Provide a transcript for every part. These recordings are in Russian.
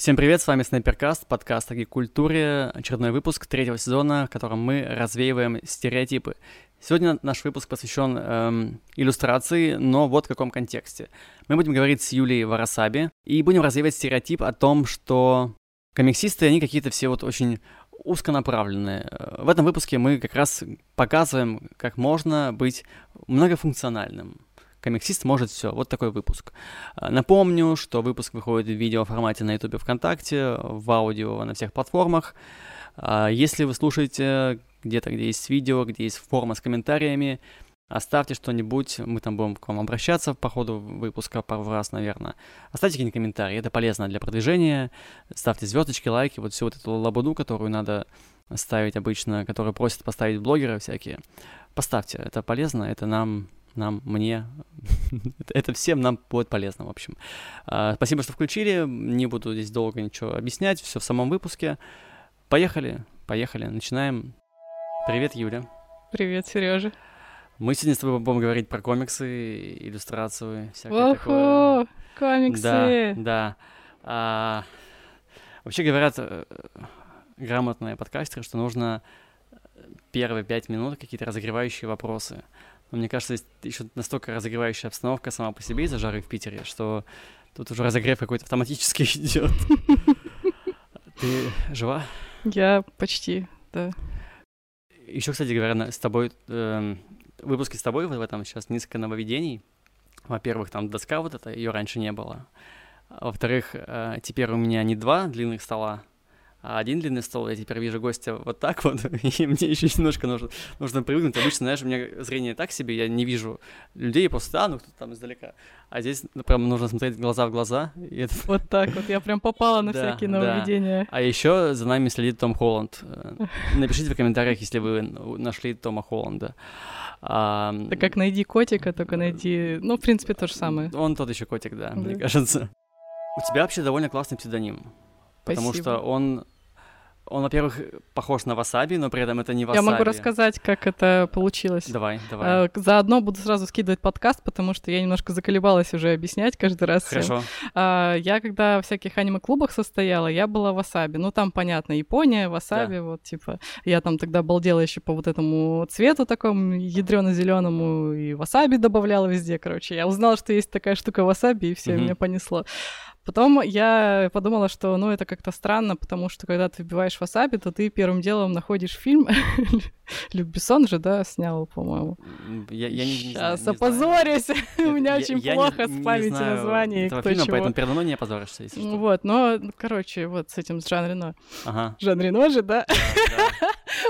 Всем привет, с вами Снайперкаст, подкаст о культуре, очередной выпуск третьего сезона, в котором мы развеиваем стереотипы. Сегодня наш выпуск посвящен эм, иллюстрации, но вот в каком контексте. Мы будем говорить с Юлией Варасаби и будем развеивать стереотип о том, что комиксисты, они какие-то все вот очень узконаправленные. В этом выпуске мы как раз показываем, как можно быть многофункциональным комиксист может все. Вот такой выпуск. А, напомню, что выпуск выходит в видео формате на YouTube ВКонтакте, в аудио на всех платформах. А, если вы слушаете где-то, где есть видео, где есть форма с комментариями, оставьте что-нибудь, мы там будем к вам обращаться по ходу выпуска пару раз, наверное. Оставьте какие-нибудь комментарии, это полезно для продвижения. Ставьте звездочки, лайки, вот всю вот эту лабуду, которую надо ставить обычно, которую просят поставить блогеры всякие. Поставьте, это полезно, это нам нам, мне, это всем нам будет полезно, в общем. А, спасибо, что включили, не буду здесь долго ничего объяснять, все в самом выпуске. Поехали, поехали, начинаем. Привет, Юля. Привет, Сережа. Мы сегодня с тобой будем говорить про комиксы, иллюстрацию, всякое такое. комиксы! Да, да. А, вообще говорят э, грамотные подкастеры, что нужно первые пять минут какие-то разогревающие вопросы. Но мне кажется, есть еще настолько разогревающая обстановка сама по себе из-за жары в Питере, что тут уже разогрев какой-то автоматически идет. Ты жива? Я почти, да. Еще, кстати говоря, с тобой, э, выпуски с тобой в этом сейчас несколько нововведений. Во-первых, там доска вот эта, ее раньше не было. Во-вторых, э, теперь у меня не два длинных стола, а один длинный стол, я теперь вижу гостя вот так вот, и мне еще немножко нужно, нужно привыкнуть. Обычно, знаешь, у меня зрение так себе, я не вижу людей, просто, а, ну, кто-то там издалека. А здесь ну, прям нужно смотреть глаза в глаза. И это... Вот так вот, я прям попала на всякие нововведения. А еще за нами следит Том Холланд. Напишите в комментариях, если вы нашли Тома Холланда. А... Так как найди котика, только найди... Ну, в принципе, то же самое. Он тот еще котик, да, да, мне кажется. У тебя вообще довольно классный псевдоним. Потому что он он, во-первых, похож на васаби, но при этом это не васаби. Я могу рассказать, как это получилось. Давай, давай. Э, заодно буду сразу скидывать подкаст, потому что я немножко заколебалась уже объяснять каждый раз. Хорошо. Э, я когда в всяких аниме-клубах состояла, я была васаби. Ну, там, понятно, Япония, васаби, да. вот, типа. Я там тогда балдела еще по вот этому цвету такому ядрено-зеленому, и васаби добавляла везде, короче. Я узнала, что есть такая штука васаби, и все, mm-hmm. меня понесло. Потом я подумала, что, ну, это как-то странно, потому что когда ты вбиваешь васаби, то ты первым делом находишь фильм. Люк Бессон же, да, снял, по-моему. Я, я не, не Сейчас знаю, опозорюсь. У меня очень плохо с памятью названий. Этого фильма, поэтому передо мной не опозоришься, если что. Вот, но, короче, вот с этим, с Жан Рено. Ага. Жан Рено же, да?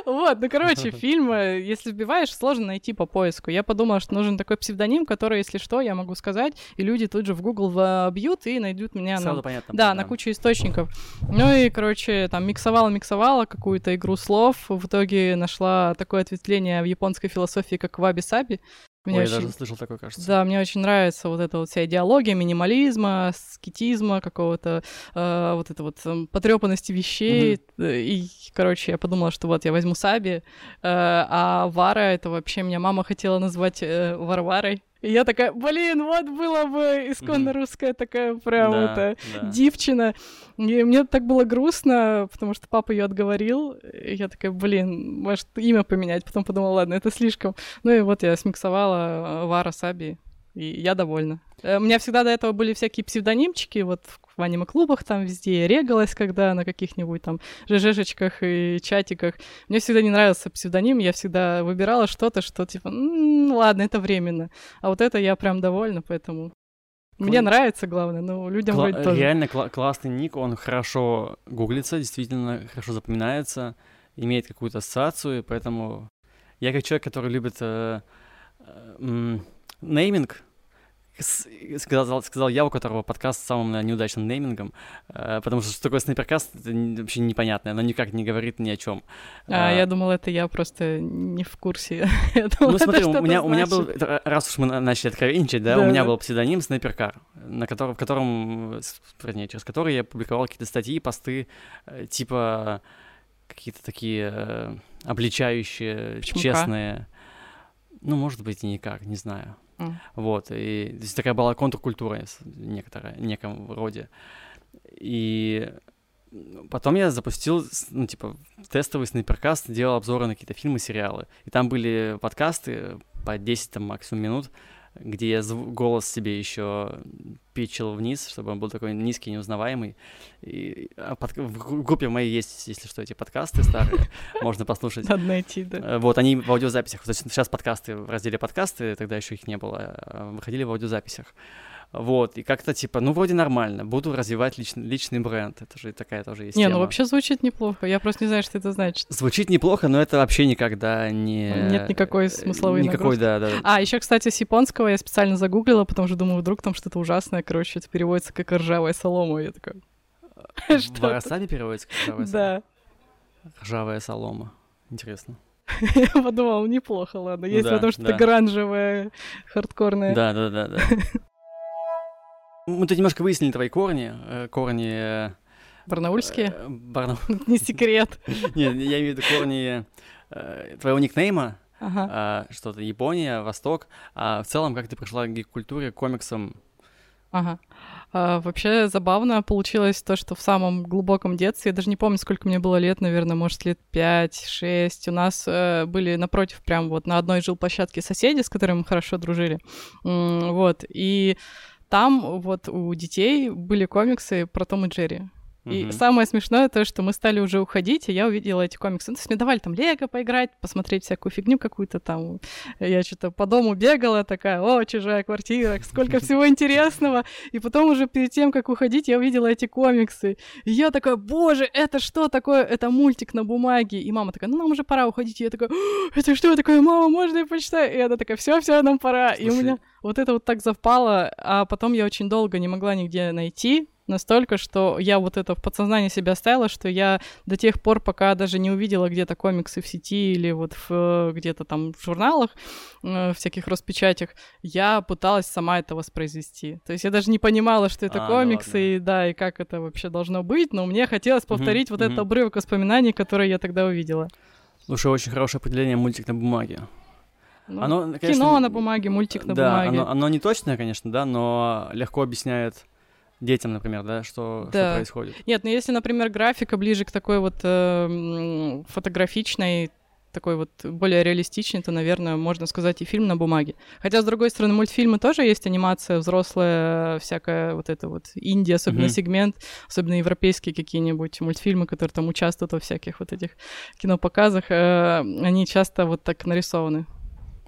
Вот, ну, короче, фильм, если вбиваешь, сложно найти по поиску. Я подумала, что нужен такой псевдоним, который, если что, я могу сказать, и люди тут же в Google вбьют и найдут меня Сразу на... понятно. Да, на кучу источников. Ну и, короче, там миксовала-миксовала какую-то игру слов, в итоге нашла такое ответвление в японской философии, как ваби-саби. Мне Ой, очень... я даже слышал такое, кажется. Да, мне очень нравится вот эта вот вся идеология минимализма, скетизма, какого-то э, вот это вот э, потрепанности вещей. Mm-hmm. И, короче, я подумала, что вот я возьму Саби, э, а Вара это вообще меня мама хотела назвать э, Варварой. И я такая, блин, вот было бы исконно русская такая прям да, это да. девчина. И мне так было грустно, потому что папа ее отговорил. И я такая, блин, может имя поменять. Потом подумала, ладно, это слишком. Ну и вот я смиксовала э, Вара Саби, и я довольна. Э, у меня всегда до этого были всякие псевдонимчики, вот в аниме-клубах там везде я регалась, когда на каких-нибудь там ЖЖшечках и чатиках. Мне всегда не нравился псевдоним, я всегда выбирала что-то, что типа, м-м, ладно, это временно. А вот это я прям довольна, поэтому... Мне нравится, главное, но людям Кла- вроде тоже. Реально кла- классный ник, он хорошо гуглится, действительно хорошо запоминается, имеет какую-то ассоциацию, поэтому я как человек, который любит э, э, нейминг, сказал, сказал я, у которого подкаст с самым неудачным неймингом, э, потому что что такое снайперкаст, это вообще непонятно, оно никак не говорит ни о чем. А, а, я думал, это я просто не в курсе. думал, ну смотри, у меня, у меня был, раз уж мы начали откровенничать, да, да у меня да. был псевдоним Снайперкар, на котором, в котором, вернее, через который я публиковал какие-то статьи, посты, э, типа какие-то такие э, обличающие, Почему честные. Ну, может быть, и никак, не знаю. Вот, и здесь такая была контркультура некоторая, в неком роде. И потом я запустил, ну, типа, тестовый снайперкаст, делал обзоры на какие-то фильмы, сериалы. И там были подкасты по 10 там, максимум минут, где я голос себе еще пичил вниз, чтобы он был такой низкий, неузнаваемый. И, а под, в группе моей есть, если что, эти подкасты старые, можно послушать. Надо найти, да. Э, Вот, они в аудиозаписях. Сейчас подкасты в разделе подкасты, тогда еще их не было, а выходили в аудиозаписях. Вот, и как-то типа, ну, вроде нормально, буду развивать личный, личный бренд, это же такая тоже есть Не, тема. ну вообще звучит неплохо. Я просто не знаю, что это значит. Звучит неплохо, но это вообще никогда не... Нет никакой смысловой Никакой, да, да. А, еще, кстати, с японского я специально загуглила, потому что думаю, вдруг там что-то ужасное. Короче, это переводится как ржавая солома. Я такая... В Варасаби переводится как ржавая солома? Да. Ржавая солома. Интересно. Я подумала, неплохо, ладно. Ну Есть да, потому что да. это гранжевое, хардкорное. Да, да, да, да. Мы тут немножко выяснили твои корни. э, Корни... э, Барнаульские? э, Барна- Не секрет. Нет, я имею в виду корни твоего никнейма, Ага. а, что-то Япония, Восток, а в целом как ты пришла к гик-культуре, к комиксам? Ага. А, вообще забавно получилось то, что в самом глубоком детстве, я даже не помню, сколько мне было лет, наверное, может, лет 5-6, у нас э, были напротив, прям вот на одной жилплощадке соседи, с которыми мы хорошо дружили. Вот, и там вот у детей были комиксы про Том и Джерри. И Мгм. самое смешное то, что мы стали уже уходить, и я увидела эти комиксы. Ну, то есть мне давали там лего поиграть, посмотреть всякую фигню какую-то там. Я что-то по дому бегала, такая, о, чужая квартира, сколько всего интересного. И потом уже перед тем, как уходить, я увидела эти комиксы. И я такая, боже, это что такое? Это мультик на бумаге. И мама такая, ну, нам уже пора уходить. И я такая, «О, это что такое? Мама, можно я почитаю? И она такая, все, все, нам пора. И у меня вот это вот так совпало, а потом я очень долго не могла нигде найти, настолько, что я вот это в подсознании себя ставила, что я до тех пор, пока даже не увидела где-то комиксы в сети или вот в, э, где-то там в журналах, э, всяких распечатях, я пыталась сама это воспроизвести. То есть я даже не понимала, что это А, ну комиксы, ладно. и да, и как это вообще должно быть, но мне хотелось повторить вот мгм. этот обрывок воспоминаний, который я тогда увидела. Слушай, очень хорошее определение мультик на бумаге. Ну, Оно, Кино конечно, на бумаге, мультик на да, бумаге. Оно, оно не точное, конечно, да, но легко объясняет детям, например, да, что, что Да. происходит. Нет, ну если, например, графика ближе к такой вот э, фотографичной, такой вот более реалистичной, то, наверное, можно сказать и фильм на бумаге. Хотя, с другой стороны, мультфильмы тоже есть анимация взрослая, всякая вот эта вот Индия, особенно Мгм. сегмент, особенно европейские какие-нибудь мультфильмы, которые там участвуют во всяких вот этих кинопоказах, э, они часто вот так нарисованы.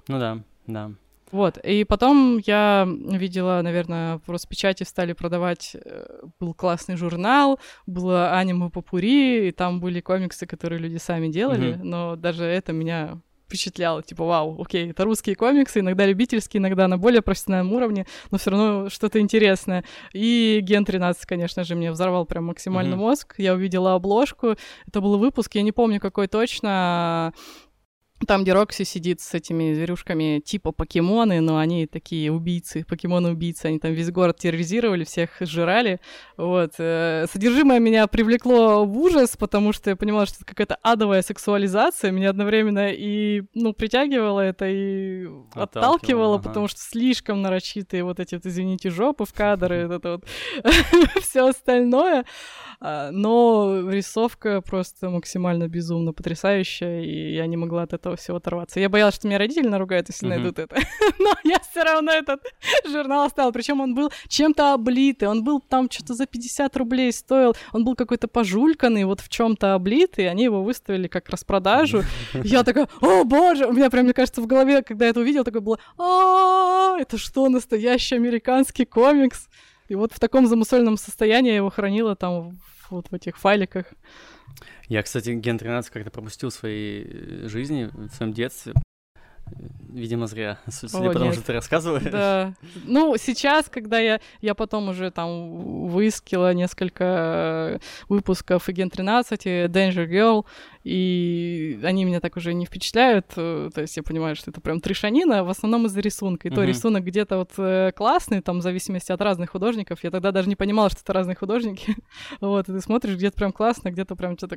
Ну да, да. Вот, и потом я видела, наверное, в Роспечати стали продавать, э, был классный журнал, было аниме попури, и там были комиксы, которые люди сами делали, Мгм. но даже это меня впечатляло, типа, вау, окей, это русские комиксы, иногда любительские, иногда на более профессиональном уровне, но все равно что-то интересное. И Ген 13, конечно же, мне взорвал прям максимально Мгм. мозг. Я увидела обложку, это был выпуск, я не помню какой точно, там, где Рокси сидит с этими зверюшками типа покемоны, но они такие убийцы, покемоны-убийцы. Они там весь город терроризировали, всех сжирали. Вот. э, Содержимое меня привлекло в ужас, потому что я понимала, что это какая-то адовая сексуализация. Меня одновременно и, ну, притягивало это, и Отталкивало, отталкивало, ага. потому что слишком нарочитые вот эти вот, извините, жопы в кадры, это вот все остальное. А, Но рисовка просто максимально безумно потрясающая, и я не могла от этого всего оторваться. Я боялась, что меня родители наругают, если Мгм. найдут это. Но я все равно этот журнал оставила. Причем он был чем-то облитый, он был там что-то за 50 рублей стоил, он был какой-то пожульканный, вот в чем-то облитый, они его выставили как распродажу. Я такая, о боже, у меня прям, мне кажется, в голове, когда я это увидела, такое было, а это что, настоящий американский комикс? И вот в таком замусольном состоянии я его хранила там вот в этих файликах. Я, кстати, Ген 13 как-то пропустил в своей э, жизни, в своем детстве. Видимо, зря, судя по тому, что ты рассказываешь. Да. Ну, сейчас, когда я, я потом уже там выискила несколько э, выпусков Агент 13, и Danger Girl, и они меня так уже не впечатляют. э, То есть я понимаю, что это прям трешанина, в основном из-за рисунка. И то Мгм. рисунок где-то вот э, классный, там, в зависимости от разных художников. Я тогда даже не понимала, что это разные художники. вот, и ты смотришь, где-то прям классно, где-то прям что-то...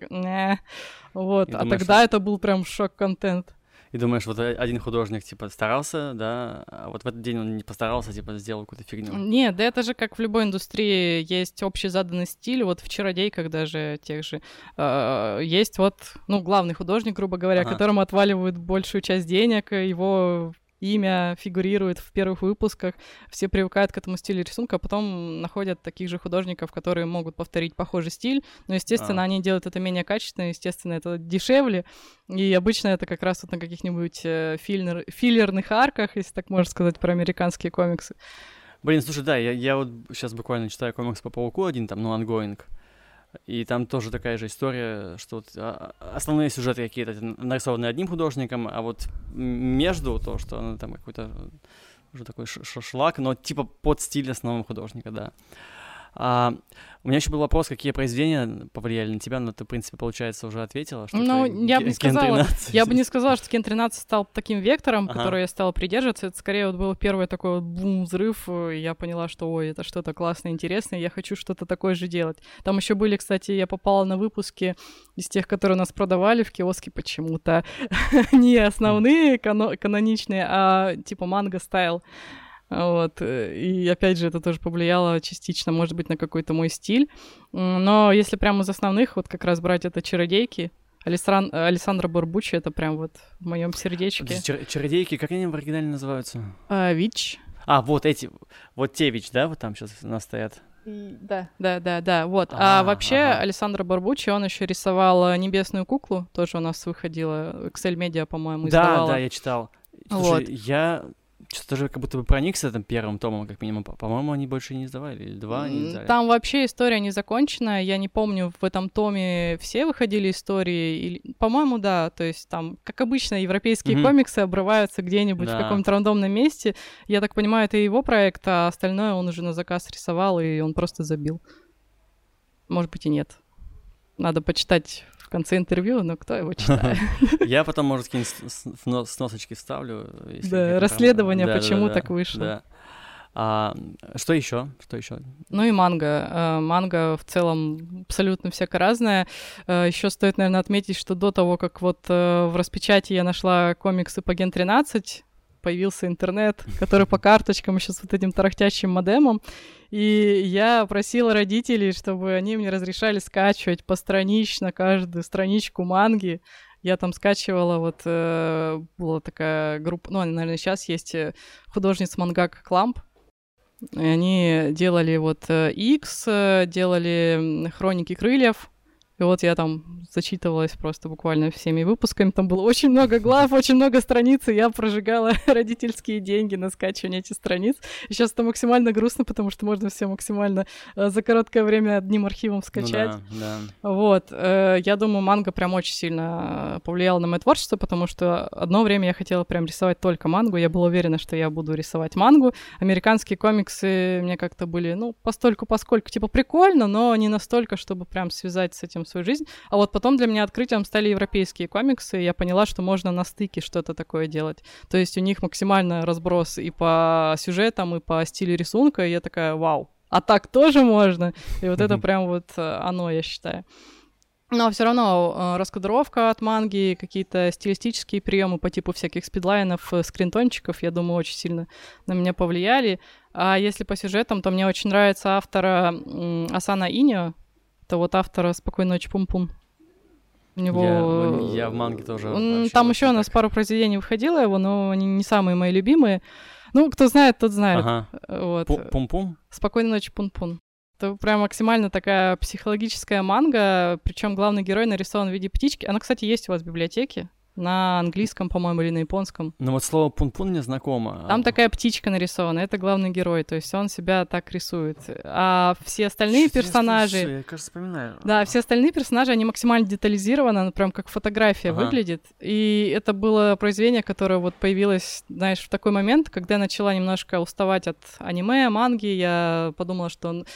Вот, И а думаешь, тогда это был прям шок-контент. И думаешь, вот один художник, типа, старался, да, а вот в этот день он не постарался, типа, сделал какую-то фигню. Нет, да это же как в любой индустрии есть общий заданный стиль. Вот в «Чародейках» даже тех же э, есть вот, ну, главный художник, грубо говоря, ага. которому отваливают большую часть денег, его имя фигурирует в первых выпусках, все привыкают к этому стилю рисунка, а потом находят таких же художников, которые могут повторить похожий стиль, но, естественно, а. они делают это менее качественно, естественно, это дешевле, и обычно это как раз вот на каких-нибудь э, филлер, филлерных арках, если так можно сказать, про американские комиксы. Блин, слушай, да, я, я вот сейчас буквально читаю комикс по Пауку один, там, ну, ongoing, и там тоже такая же история, что вот а, основные сюжеты какие-то нарисованы одним художником, а вот между то, что ну, там какой-то уже такой шлак, но типа под стиль основного художника, да. А, у меня еще был вопрос, какие произведения повлияли на тебя, но ты, в принципе, получается, уже ответила. Что ну, я бы не сказала, я бы не сказала, что Кен 13 стал таким вектором, ага. который я стала придерживаться. Это скорее вот был первый такой вот бум-взрыв, и я поняла, что, ой, это что-то классное, интересное, я хочу что-то такое же делать. Там еще были, кстати, я попала на выпуски из тех, которые нас продавали в киоске почему-то. не основные каноничные, а типа манго-стайл. Вот. Э, и опять же, это тоже повлияло частично, может быть, на какой-то мой стиль. Но если прямо из основных, вот как раз брать это чародейки, Алисран... Александра Барбучи, это прям вот в моем сердечке. Чар- чародейки, как они в оригинале называются? А, ВИЧ. А, вот эти, вот те ВИЧ, да, вот там сейчас у нас стоят? Да, да, да, да, вот. А, а вообще ага. Александр Барбучи, он еще рисовал «Небесную куклу», тоже у нас выходила, Excel Media, по-моему, издавала. Да, да, я читал. Слушай, вот. я что-то же как будто бы проникся этим первым томом, как минимум. По-моему, они больше не издавали, или два они издали. Там вообще история не закончена. Я не помню, в этом томе все выходили истории. Или... По-моему, да. То есть там, как обычно, европейские mm-hmm. комиксы обрываются где-нибудь да. в каком-то рандомном месте. Я так понимаю, это его проект, а остальное он уже на заказ рисовал, и он просто забил. Может быть, и нет. Надо почитать в конце интервью, но кто его читает? Я потом, может, какие-нибудь сносочки вставлю. Да, расследование, почему так вышло. А, что еще? Что еще? Ну и манга. Э, манга в целом абсолютно всяко разная. Э, еще стоит, наверное, отметить, что до того, как вот э, в распечати я нашла комиксы по Ген 13, появился интернет, который по карточкам еще с вот этим тарахтящим модемом. И я просила родителей, чтобы они мне разрешали скачивать постранично каждую страничку манги. Я там скачивала, вот э, была такая группа, ну, наверное, сейчас есть э, художница мангак Кламп, и они делали вот X, э, делали Хроники крыльев, и вот я там зачитывалась просто буквально всеми выпусками. Там было очень много глав, очень много страниц, и я прожигала родительские деньги на скачивание этих страниц. И сейчас это максимально грустно, потому что можно все максимально э, за короткое время одним архивом скачать. Ну да, да. Вот. Э, я думаю, манга прям очень сильно повлияла на мое творчество, потому что одно время я хотела прям рисовать только мангу. Я была уверена, что я буду рисовать мангу. Американские комиксы мне как-то были, ну, постольку поскольку, типа, прикольно, но не настолько, чтобы прям связать с этим свою жизнь. А вот потом для меня открытием стали европейские комиксы, и я поняла, что можно на стыке что-то такое делать. То есть у них максимально разброс и по сюжетам, и по стилю рисунка, и я такая, вау, а так тоже можно? И вот это прям вот э, оно, я считаю. Но все равно э, раскадровка от манги, какие-то стилистические приемы по типу всяких спидлайнов, э, скринтончиков, я думаю, очень сильно на меня повлияли. А если по сюжетам, то мне очень нравится автора Асана Инио, это вот автора «Спокойной ночи, пум-пум». У него... Я, я в манге тоже. Он, там еще у нас пару произведений выходило его, но они не самые мои любимые. Ну, кто знает, тот знает. Ага. Вот. Пум-пум? «Спокойной ночи, пум-пум». Это прям максимально такая психологическая манга, причем главный герой нарисован в виде птички. Она, кстати, есть у вас в библиотеке на английском, по-моему, или на японском. Ну вот слово пун-пун мне знакомо. Там такая птичка нарисована, это главный герой, то есть он себя так рисует. А все остальные Что персонажи... Я, кажется, вспоминаю. Да, все остальные персонажи, они максимально детализированы, прям как фотография ага. выглядит. И это было произведение, которое вот появилось, знаешь, в такой момент, когда я начала немножко уставать от аниме, манги, я подумала, что он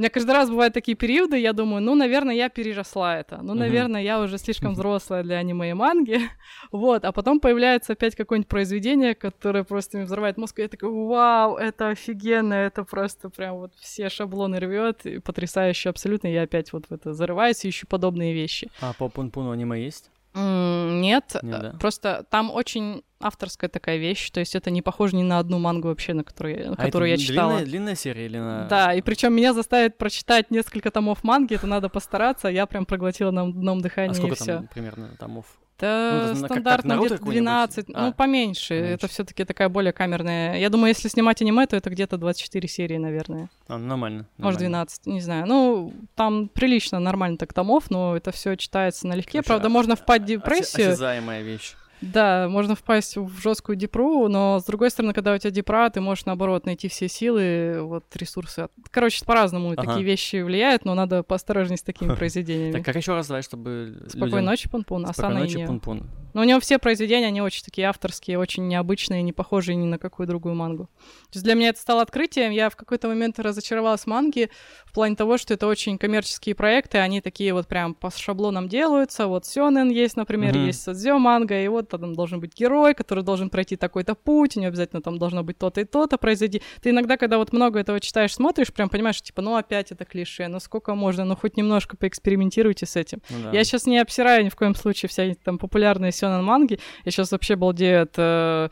у меня каждый раз бывают такие периоды, я думаю, ну, наверное, я переросла это. Ну, наверное, я уже слишком взрослая для аниме и манги. Вот, а потом появляется опять какое-нибудь произведение, которое просто мне взрывает мозг, и я такой, вау, это офигенно, это просто прям вот все шаблоны рвет, потрясающе абсолютно, я опять вот в это зарываюсь и ищу подобные вещи. А по Пунпуну аниме есть? Нет, Нет да? просто там очень авторская такая вещь, то есть это не похоже ни на одну мангу вообще, на которую, а которую я читала. Длинная, длинная серия или на... Да, и причем меня заставить прочитать несколько томов манги, это надо постараться, я прям проглотила на одном дыхании а сколько там примерно томов? Это ну, стандартно где-то 12, а, ну, поменьше. поменьше. Это все таки такая более камерная. Я думаю, если снимать аниме, то это где-то 24 серии, наверное. А, нормально. Может, 12, не знаю. Ну, там прилично, нормально так томов, но это все читается налегке. Короче, Правда, а, можно впасть в депрессию. Осязаемая вещь. Да, можно впасть в жесткую депру, но с другой стороны, когда у тебя депра, ты можешь наоборот найти все силы, вот ресурсы. Короче, по-разному ага. такие вещи влияют, но надо поосторожней с такими произведениями. Так как еще раз давай, чтобы Спокойной ночи, Пунпун, Асана ночи, Пунпун. Но у него все произведения, они очень такие авторские, очень необычные, не похожие ни на какую другую мангу. То есть для меня это стало открытием. Я в какой-то момент разочаровалась в манге в плане того, что это очень коммерческие проекты, они такие вот прям по шаблонам делаются. Вот Сёнэн есть, например, mm-hmm. есть Садзё манга, и вот там должен быть герой, который должен пройти такой-то путь, у него обязательно там должно быть то-то и то-то произойти. Ты иногда, когда вот много этого читаешь, смотришь, прям понимаешь, типа, ну опять это клише, ну сколько можно, ну хоть немножко поэкспериментируйте с этим. Ну, да. Я сейчас не обсираю ни в коем случае вся эти там популярные сёнэн манги, я сейчас вообще балдею от... Э,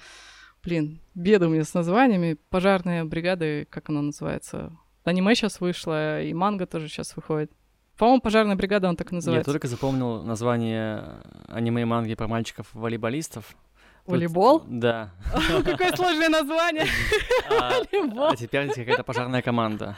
блин, беды у меня с названиями. Пожарная бригада, как она называется? Аниме сейчас вышло, и манга тоже сейчас выходит. По-моему, пожарная бригада, он так называется. Я только запомнил название аниме и манги про мальчиков-волейболистов. Волейбол? Да. Какое сложное название. А, а теперь какая-то пожарная команда.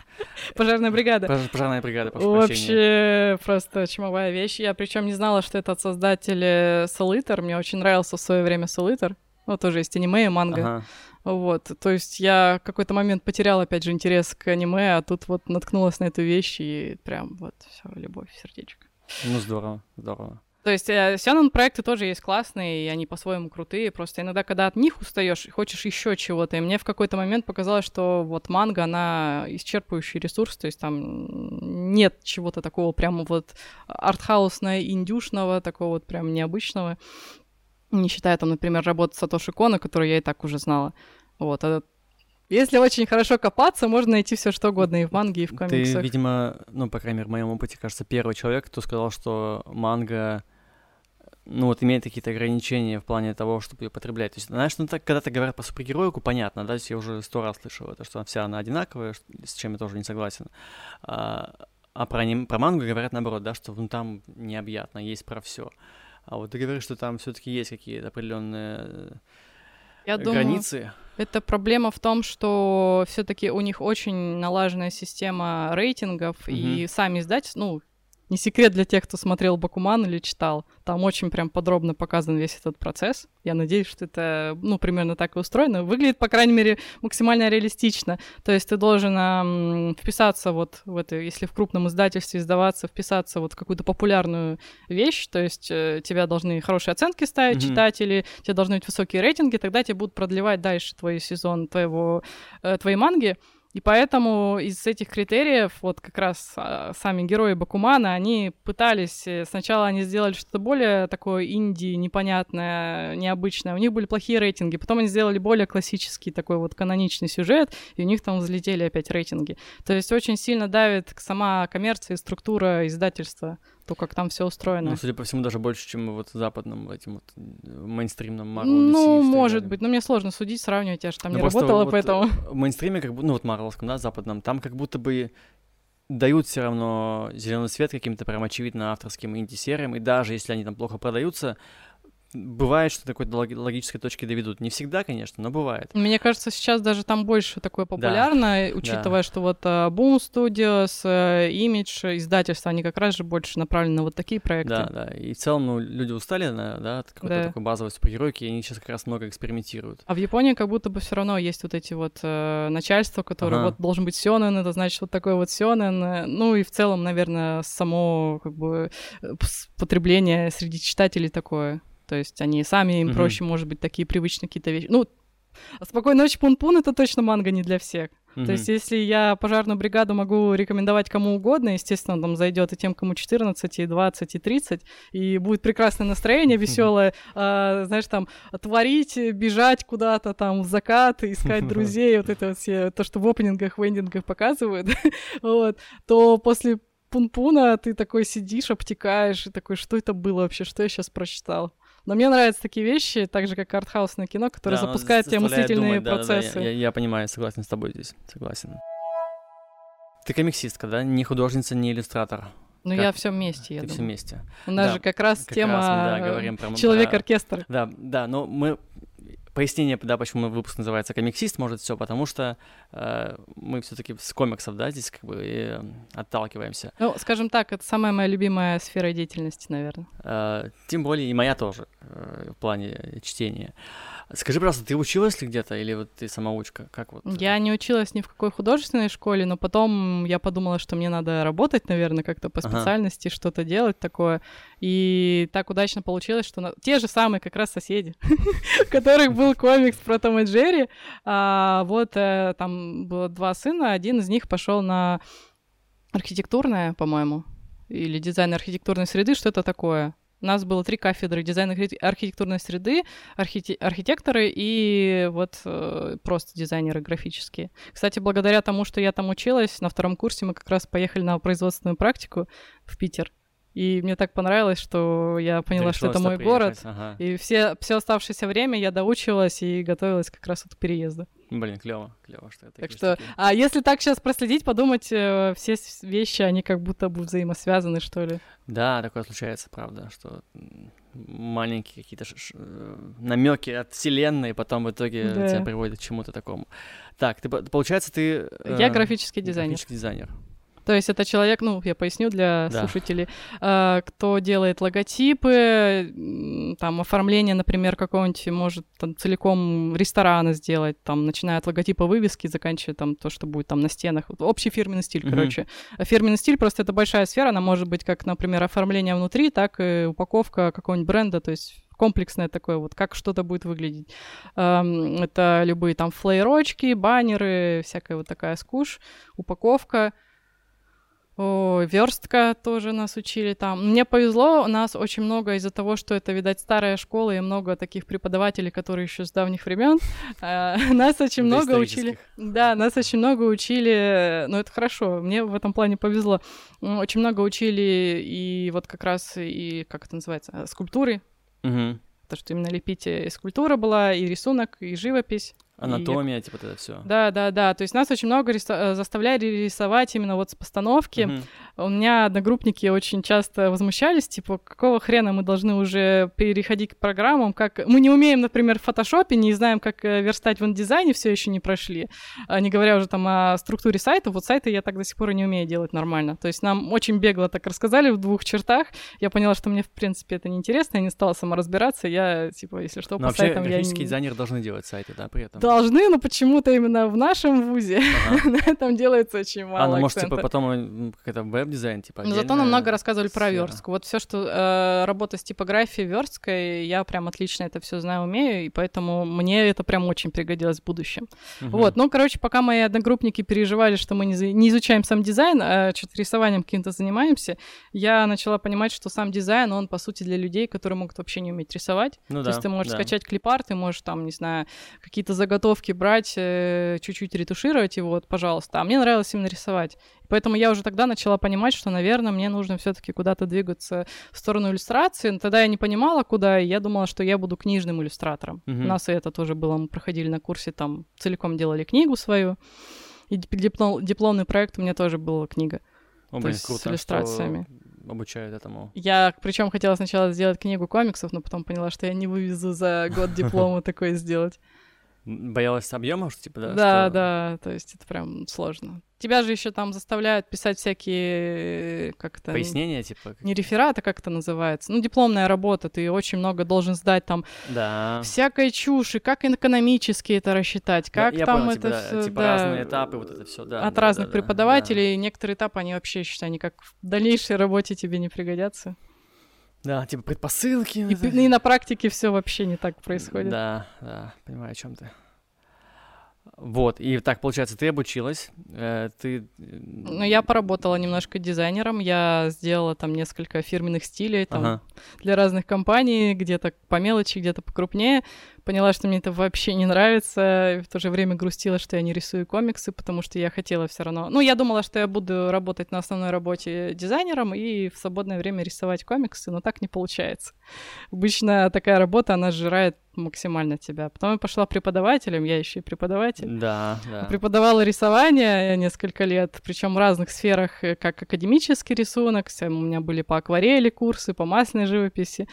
Пожарная бригада. Пожарная бригада, прошу Вообще просто чумовая вещь. Я причем не знала, что это от создателя Солитер. Мне очень нравился в свое время Солитер. Ну, тоже есть аниме и манга. Вот, то есть я в какой-то момент потеряла, опять же, интерес к аниме, а тут вот наткнулась на эту вещь и прям вот все, любовь, сердечко. Ну, здорово, здорово. То есть э, Сёнэн проекты тоже есть классные, и они по-своему крутые. Просто иногда, когда от них устаешь, хочешь еще чего-то. И мне в какой-то момент показалось, что вот манга, она исчерпывающий ресурс, то есть там нет чего-то такого прямо вот артхаусного, индюшного, такого вот прям необычного. Не считая там, например, работы Сатоши Кона, которую я и так уже знала. Вот, а если очень хорошо копаться, можно найти все что угодно и в манге, и в комиксах. Ты, видимо, ну, по крайней мере, в моем опыте, кажется, первый человек, кто сказал, что манга ну вот имеет какие-то ограничения в плане того, чтобы ее потреблять. То есть, знаешь, ну так, когда-то говорят по супергероику, понятно, да, то есть я уже сто раз слышал это, что вся она одинаковая, с чем я тоже не согласен. А, а про, аним... про мангу говорят наоборот, да, что ну, там необъятно, есть про все. А вот ты говоришь, что там все-таки есть какие-то определенные я границы. Думаю, это проблема в том, что все-таки у них очень налаженная система рейтингов, угу. и сами издательства, ну, не секрет для тех, кто смотрел Бакуман или читал. Там очень прям подробно показан весь этот процесс. Я надеюсь, что это, ну, примерно так и устроено. Выглядит, по крайней мере, максимально реалистично. То есть ты должен эм, вписаться вот в это, если в крупном издательстве издаваться, вписаться вот в какую-то популярную вещь. То есть э, тебя должны хорошие оценки ставить mm-hmm. читатели, тебе должны быть высокие рейтинги, тогда тебе будут продлевать дальше твой сезон твоего, э, твоей манги. И поэтому из этих критериев вот как раз а, сами герои Бакумана, они пытались, э, сначала они сделали что-то более такое инди, непонятное, необычное, у них были плохие рейтинги, потом они сделали более классический такой вот каноничный сюжет, и у них там взлетели опять рейтинги. То есть очень сильно давит сама коммерция и структура издательства то, как там все устроено. Ну, судя по всему, даже больше, чем вот западном, этим вот мейнстримном Marvel Ну, может быть, но мне сложно судить, сравнивать, я же там ну, не работала, вот поэтому... В мейнстриме, как бы, ну вот Марвелском, да, западном, там как будто бы дают все равно зеленый свет каким-то прям очевидно авторским инди-сериям, и даже если они там плохо продаются, бывает, что до какой-то логической точки доведут. Не всегда, конечно, но бывает. Мне кажется, сейчас даже там больше такое популярно, да. учитывая, да. что вот uh, Boom Studios, uh, Image, издательства, они как раз же больше направлены на вот такие проекты. Да, да. И в целом, ну, люди устали да, от какой-то да. такой базовой супергеройки, и они сейчас как раз много экспериментируют. А в Японии как будто бы все равно есть вот эти вот uh, начальства, которые ага. вот должен быть сёнэн, это значит вот такой вот сёнэн. Ну и в целом, наверное, само как бы потребление среди читателей такое. То есть они сами, им mm-hmm. проще, может быть, такие привычные какие-то вещи. Ну, «Спокойной ночи, Пун-Пун» — это точно манга не для всех. Mm-hmm. То есть если я пожарную бригаду могу рекомендовать кому угодно, естественно, там зайдет и тем, кому 14, и 20, и 30, и будет прекрасное настроение, веселое, mm-hmm. а, знаешь, там, творить, бежать куда-то там в закат, искать друзей, вот это вот все, то, что в опенингах, в эндингах показывают, вот, то после пун-пуна, ты такой сидишь, обтекаешь, и такой, что это было вообще, что я сейчас прочитал? Но мне нравятся такие вещи, так же, как артхаусное кино, которое Да, запускает те заставляет мыслительные думать, да, да, да, процессы. я, я- понимаю, согласен с тобой здесь, согласен. Ты комиксистка, да? Не художница, не иллюстратор. Но как- я все вместе, я Ты все вместе. У нас Да, же как раз Как тема раз мы, да, говорим про... про- человек-оркестр. Да, да, но мы... Пояснение, да, почему выпуск называется «Комиксист», может, все потому что э, мы все таки с комиксов, да, здесь как бы и, э, отталкиваемся. Ну, скажем так, это самая моя любимая сфера деятельности, наверное. Э, тем более и моя тоже э, в плане чтения. Скажи, пожалуйста, ты училась ли где-то или вот ты самоучка? Как вот? Я не училась ни в какой художественной школе, но потом я подумала, что мне надо работать, наверное, как-то по Ага. специальности, что-то делать такое. И так удачно получилось, что на- те же самые как раз соседи, у которых был комикс про Том и Джерри, а, вот э, там было два сына, один из них пошел на архитектурное, по-моему, или дизайн архитектурной среды, что это такое. У нас было три кафедры дизайн архи- архитектурной среды, архите- архитекторы и вот э, просто дизайнеры графические. Кстати, благодаря тому, что я там училась, на втором курсе мы как раз поехали на производственную практику в Питер. И мне так понравилось, что я поняла, что это мой город. приехать? Ага. И все, все оставшееся время я доучивалась и готовилась как раз вот к переезду. Блин, клево, клево, что это. Так что, а если так сейчас проследить, подумать, э, все вещи, они как будто бы взаимосвязаны, что ли. Да, такое случается, правда, что маленькие какие-то намеки от вселенной потом в итоге Да. тебя приводят к чему-то такому. Так, ты, по- получается, ты... Я э, графический дизайнер. Графический дизайнер. То есть это человек, ну, я поясню для Да. слушателей, э, кто делает логотипы, там, оформление, например, какого-нибудь, может, там, целиком ресторана сделать, там, начиная от логотипа вывески, заканчивая там то, что будет там на стенах. Общий фирменный стиль, Мгм. короче. А фирменный стиль просто это большая сфера, она может быть как, например, оформление внутри, так и упаковка какого-нибудь бренда, то есть комплексное такое, вот как что-то будет выглядеть. Эм, Это любые там флеерочки, баннеры, всякая вот такая скуш, упаковка. О, верстка тоже нас учили там. Мне повезло, у нас очень много из-за того, что это, видать, старая школа и много таких преподавателей, которые еще с давних времен. э, Нас очень много учили. Да, нас очень много учили, но это хорошо, мне в этом плане повезло. Очень много учили и вот как раз и, как это называется, э, скульптуры, то, что именно лепить и скульптура была, и рисунок, и живопись. Анатомия, типа вот это все. Да, да, да. То есть нас очень много риса- э, заставляли рисовать именно вот с постановки. У меня одногруппники очень часто возмущались, типа, какого хрена мы должны уже переходить к программам, как мы не умеем, например, в фотошопе, не знаем, как э, верстать в индизайне, все еще не прошли, а не говоря уже там о структуре сайта. Вот сайты я так до сих пор и не умею делать нормально. То есть нам очень бегло так рассказали в двух чертах. Я поняла, что мне, в принципе, это неинтересно, я не стала сама разбираться. Я, типа, если что, Но по вообще сайтам я не... дизайнеры должны делать сайты, да, при этом. Должны, но почему-то именно в нашем вузе Ага. этом делается очень мало А, ну может, типа потом м, как-то веб-дизайн, типа Но зато нам много рассказывали про сфера. верстку. Вот все, что э, работа с типографией версткой, я прям отлично это все знаю, умею, и поэтому мне это прям очень пригодилось в будущем. Мгм. Вот, ну, короче, пока мои одногруппники переживали, что мы не, не изучаем сам дизайн, а что-то рисованием каким-то занимаемся, я начала понимать, что сам дизайн, он, по сути, для людей, которые могут вообще не уметь рисовать. Ну То да, есть ты можешь да. скачать клипарт, ты можешь там, не знаю, какие-то заготовки брать, э, чуть-чуть ретушировать его, вот, пожалуйста. А мне нравилось именно рисовать. Поэтому я уже тогда начала понимать, что, наверное, мне нужно все-таки куда-то двигаться в сторону иллюстрации. Но тогда я не понимала, куда, и я думала, что я буду книжным иллюстратором. Мгм. У нас и это тоже было, мы проходили на курсе, там целиком делали книгу свою. И дип- диплом- дипломный проект у меня тоже была книга. О, то блин, есть с круто, что иллюстрациями. обучают этому. Я, причем хотела сначала сделать книгу комиксов, но потом поняла, что я не вывезу за год диплома такое сделать. Боялась объема, что типа, да? Да, что- да, то есть это прям сложно. Тебя же еще там заставляют писать всякие, как это, Пояснения, типа, как- не реферат, а как это называется? Ну, дипломная работа, ты очень много должен сдать там да. всякой чуши, как экономически это рассчитать, Да, как я там понял, это типа, да, всё, типа да, разные этапы, вот это все, да. от да, разных да, да, преподавателей. Некоторые этапы, они вообще, я считаю, никак в дальнейшей работе тебе не пригодятся. Да, типа предпосылки. И, и на практике все вообще не так происходит. Да, да, понимаю, о чем ты. Вот, и так, получается, ты обучилась, э, ты... Ну, я поработала немножко дизайнером, я сделала там несколько фирменных стилей там, Ага. для разных компаний, где-то по мелочи, где-то покрупнее. Поняла, что мне это вообще не нравится, и в то же время грустила, что я не рисую комиксы, потому что я хотела все равно... Ну, я думала, что я буду работать на основной работе дизайнером и в свободное время рисовать комиксы, но так не получается. Обычно такая работа, она сжирает максимально тебя. Потом я пошла преподавателем, я еще и преподаватель. Да, да. Преподавала рисование несколько лет, причем в разных сферах, э, как академический рисунок, у меня были по акварели курсы, по масляной живописи,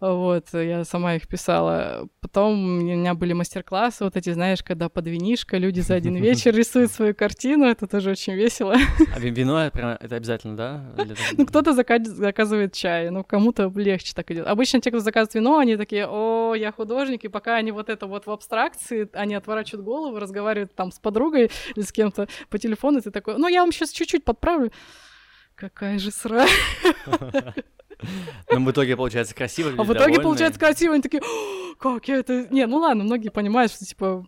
вот, я сама их писала. Потом у меня были мастер-классы, вот эти, знаешь, когда под винишко люди за один вечер рисуют свою картину, это тоже очень весело. А вино это обязательно, да? Ну, кто-то заказывает чай, ну, кому-то легче так идет. Обычно те, кто заказывает вино, они такие, о, я художник, художники, пока они вот это вот в абстракции, они отворачивают голову, разговаривают там с подругой или с кем-то по телефону, и ты такой, ну, я вам сейчас чуть-чуть подправлю. Какая же срань. Но в итоге получается красиво. А в итоге получается красиво, они такие, как я это... Не, ну ладно, многие понимают, что типа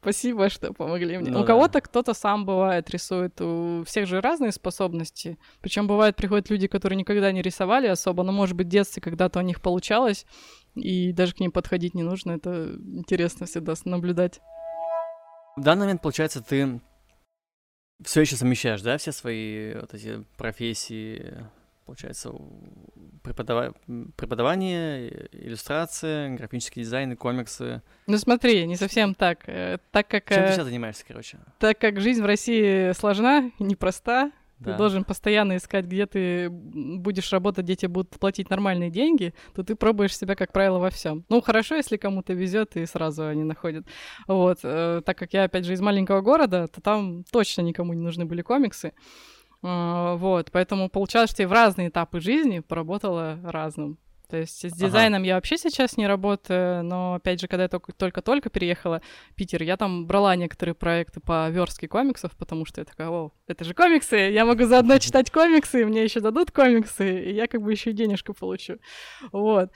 Спасибо, что помогли мне. Ну, у кого-то кто-то сам бывает рисует. У всех же разные способности. Причем бывает, приходят люди, которые никогда не рисовали особо, но, может быть, в детстве когда-то у них получалось, и даже к ним подходить не нужно. Это интересно всегда наблюдать. В данный момент, получается, ты все еще совмещаешь, да, все свои вот эти профессии, получается, преподава... преподавание, иллюстрация, графический дизайн и комиксы. Ну смотри, не совсем так. Э, так как... Чем ты сейчас занимаешься, короче? Так как жизнь в России сложна непроста, да. ты должен постоянно искать, где ты будешь работать, где тебе будут платить нормальные деньги, то ты пробуешь себя, как правило, во всем. Ну, хорошо, если кому-то везет и сразу они находят. Вот. Э, так как я, опять же, из маленького города, то там точно никому не нужны были комиксы. Э, вот. Поэтому получалось, что я в разные этапы жизни поработала разным. То есть с дизайном ага. я вообще сейчас не работаю, но опять же, когда я только-только переехала в Питер, я там брала некоторые проекты по верстке комиксов, потому что я такая, о, это же комиксы, я могу заодно читать комиксы, мне еще дадут комиксы, и я как бы еще и денежку получу. Вот.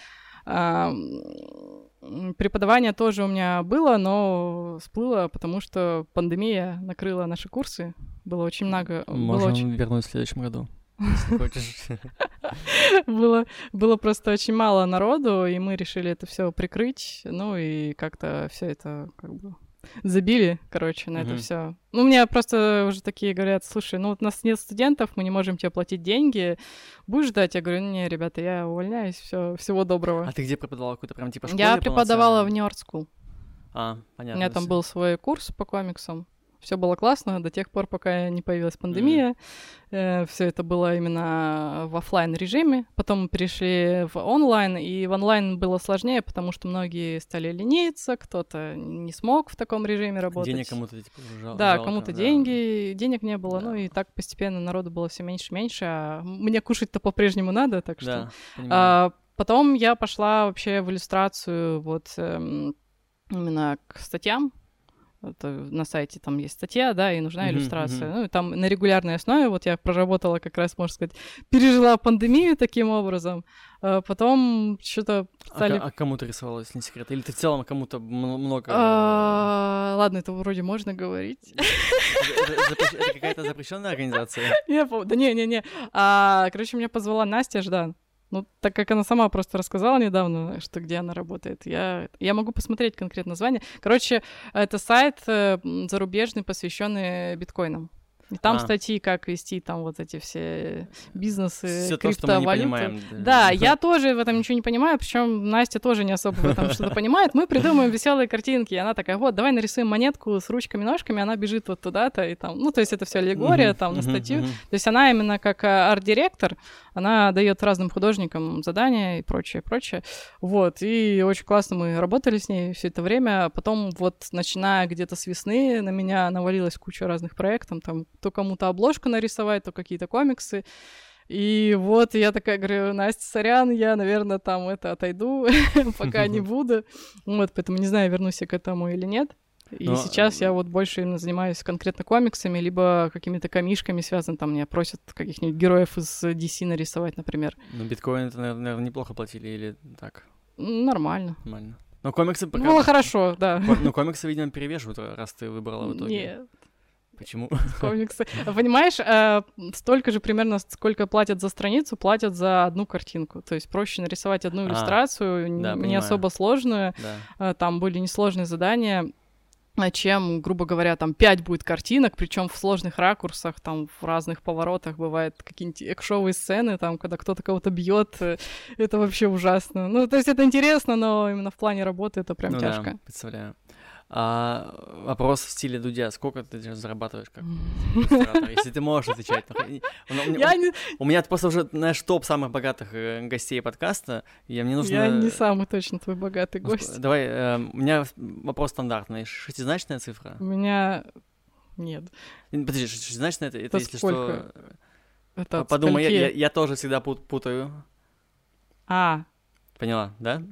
Преподавание тоже у меня было, но сплыло, потому что пандемия накрыла наши курсы. Было очень много. Можем было очень... вернуть в следующем году. было, было просто очень мало народу, и мы решили это все прикрыть. Ну и как-то все это как бы забили, короче, на это все. Ну, меня просто уже такие говорят, слушай, ну вот у нас нет студентов, мы не можем тебе платить деньги, будешь ждать? Я говорю, не, ребята, я увольняюсь, все, всего доброго. А ты где преподавала какую-то прям типа школу? Я преподавала в Нью-Йорк А, понятно. У меня там был свой курс по комиксам все было классно до тех пор, пока не появилась пандемия. Mm. Э, все это было именно в офлайн режиме. Потом мы перешли в онлайн, и в онлайн было сложнее, потому что многие стали лениться, кто-то не смог в таком режиме работать. Денег кому-то типа, жал, Да, кому-то да. деньги, денег не было, да. ну и так постепенно народу было все меньше и меньше, а мне кушать-то по-прежнему надо, так что. Да, а, потом я пошла вообще в иллюстрацию вот эм, именно к статьям это на сайте там есть статья, да, и нужна иллюстрация. Uh-huh. Ну, и там на регулярной основе, вот я проработала как раз, можно сказать, пережила пандемию таким образом, а потом что-то стали... А, а кому ты рисовала, если не секрет? Или ты в целом кому-то много... А, ладно, это вроде можно говорить. Это какая-то запрещенная организация? Да не-не-не. А, короче, меня позвала Настя Ждан. Ну, так как она сама просто рассказала недавно, что где она работает, я, я могу посмотреть конкретно название. Короче, это сайт э, зарубежный, посвященный биткоинам. И там а. статьи, как вести там вот эти все бизнесы, все криптовалюты. То, что да. да, я тоже в этом ничего не понимаю, причем Настя тоже не особо в этом что-то понимает. Мы придумаем веселые картинки, и она такая, вот, давай нарисуем монетку с ручками-ножками, она бежит вот туда-то, и там, ну, то есть это все аллегория там на статью. То есть она именно как э, арт-директор, она дает разным художникам задания и прочее, прочее. Вот, и очень классно мы работали с ней все это время. Потом вот, начиная где-то с весны, на меня навалилась куча разных проектов, там то кому-то обложку нарисовать, то какие-то комиксы. И вот я такая говорю, Настя, сорян, я, наверное, там это отойду, пока не буду. Вот, поэтому не знаю, вернусь я к этому или нет. И Но... сейчас я вот больше именно занимаюсь конкретно комиксами, либо какими-то камишками связанными. Там меня просят каких-нибудь героев из DC нарисовать, например. Ну, биткоин это, наверное, неплохо платили или так? Нормально. Нормально. Но комиксы пока... Было хорошо, да. Но комиксы, видимо, перевешивают, раз ты выбрала в итоге. Нет. Почему? комиксы. Понимаешь, э, столько же примерно, сколько платят за страницу, платят за одну картинку. То есть проще нарисовать одну А, иллюстрацию, н- да, не понимаю. особо сложную. Да. Э, Там были несложные задания, а чем, грубо говоря, там пять будет картинок, причем в сложных ракурсах, там в разных поворотах бывают какие-нибудь экшовые сцены, там, когда кто-то кого-то бьет, э, это вообще ужасно. Ну, то есть это интересно, но именно в плане работы это прям Ну да, тяжко. представляю. А, вопрос в стиле Дудя. Сколько ты зарабатываешь как? Если ты можешь отвечать. У- Я меня просто уже, знаешь, топ самых богатых э, гостей подкаста, и мне нужно... я не самый точно твой богатый гость. Давай, э, у меня вопрос стандартный. Шестизначная цифра? У меня нет. Подожди, шестизначная это, это если что... Это Подумай, я, я- я тоже всегда пут- путаю. А, Поняла, да?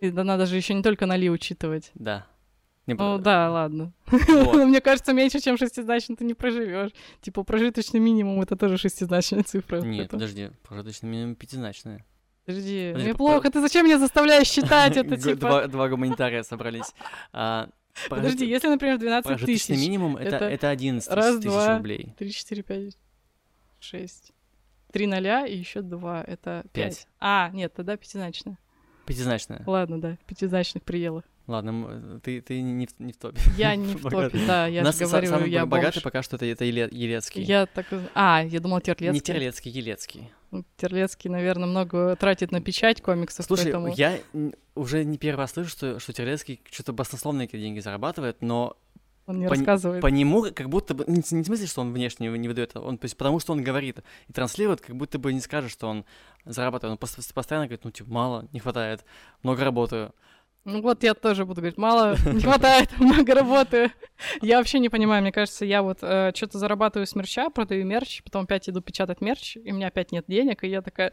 и да надо же еще не только на ли учитывать. Да. Не Ну про- да, ладно. вот. Мне кажется, меньше, чем шестизначно ты не проживешь. Типа прожиточный минимум это тоже шестизначная цифра. Нет, Это- подожди, прожиточный минимум пятизначная. Подожди, Подожди, мне по- плохо, ты зачем меня заставляешь считать это, типа? Два, два гуманитария собрались. А, Подожди, прожит- если, например, 12 Прожиточный тысяч, минимум это, это это 11 раз, тысяч два, рублей. 3, 4, 5, 6, 3 ноля и еще 2, это 5. Пять. А, нет, тогда пятизначная. Пятизначная. Ладно, да, пятизначных пределах. Ладно, ты, ты не, в, не в топе. Я не в топе, да, я же говорю, самый я богатый пока что это, это Еле- Елецкий. Я так... А, я думала, Терлецкий. Не Терлецкий, Елецкий. Ну, Терлецкий, наверное, много тратит на печать комиксов, Слушай, поэтому... я уже не первый раз слышу, что, что Терлецкий что-то баснословные деньги зарабатывает, но Он не по, рассказывает. по нему как будто бы... Не, не в смысле, что он внешне не выдает, он, то есть потому что он говорит и транслирует, как будто бы не скажет, что он зарабатывает. Он пос- постоянно говорит, ну, типа, мало, не хватает, много работаю. Ну вот я тоже буду говорить, мало, не хватает, много работы. Я вообще не понимаю, мне кажется, я вот что-то зарабатываю с мерча, продаю мерч, потом опять иду печатать мерч, и у меня опять нет денег, и я такая...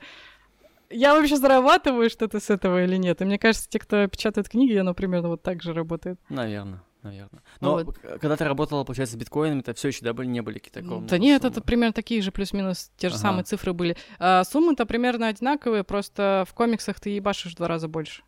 Я вообще зарабатываю что-то с этого или нет? И мне кажется, те, кто печатает книги, оно примерно вот так же работает. Наверное, наверное. Но Вот. когда ты работала, получается, с биткоинами, это все еще да, были, не были какие-то огромные Да нет, суммы. это примерно такие же плюс-минус те же Ага. самые цифры были. А, суммы-то примерно одинаковые, просто в комиксах ты ебашишь в два раза больше.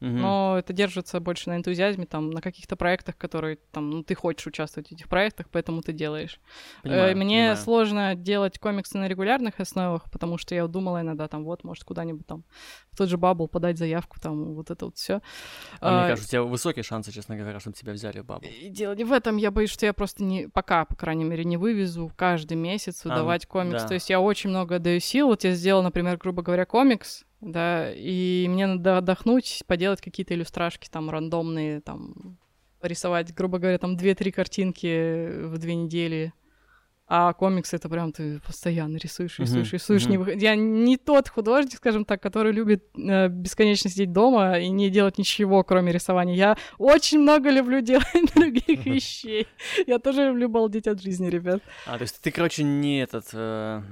Мгм. но это держится больше на энтузиазме, там, на каких-то проектах, которые, там, ну, ты хочешь участвовать в этих проектах, поэтому ты делаешь. Э, Понимаю, Мне понимаю. сложно делать комиксы на регулярных основах, потому что я думала иногда, там, вот, может, куда-нибудь там в тот же Бабл подать заявку, там, вот это вот все. А мне кажется, у тебя высокие шансы, честно говоря, чтобы тебя взяли в бабу. И дело не в этом, я боюсь, что я просто не, пока, по крайней мере, не вывезу каждый месяц А, выдавать комикс. да. То есть я очень много отдаю сил. Вот я сделал, например, грубо говоря, комикс, да, и мне надо отдохнуть, поделать какие-то иллюстрашки там рандомные, там, порисовать, грубо говоря, там 2-3 картинки в две недели. А комикс это прям ты постоянно рисуешь, рисуешь, Мгм, рисуешь. Не мгм. выход- Я не тот художник, скажем так, который любит э, бесконечно сидеть дома и не делать ничего, кроме рисования. Я очень много люблю делать других вещей. Я тоже люблю балдеть от жизни, ребят. А, то есть ты, короче, не этот... э,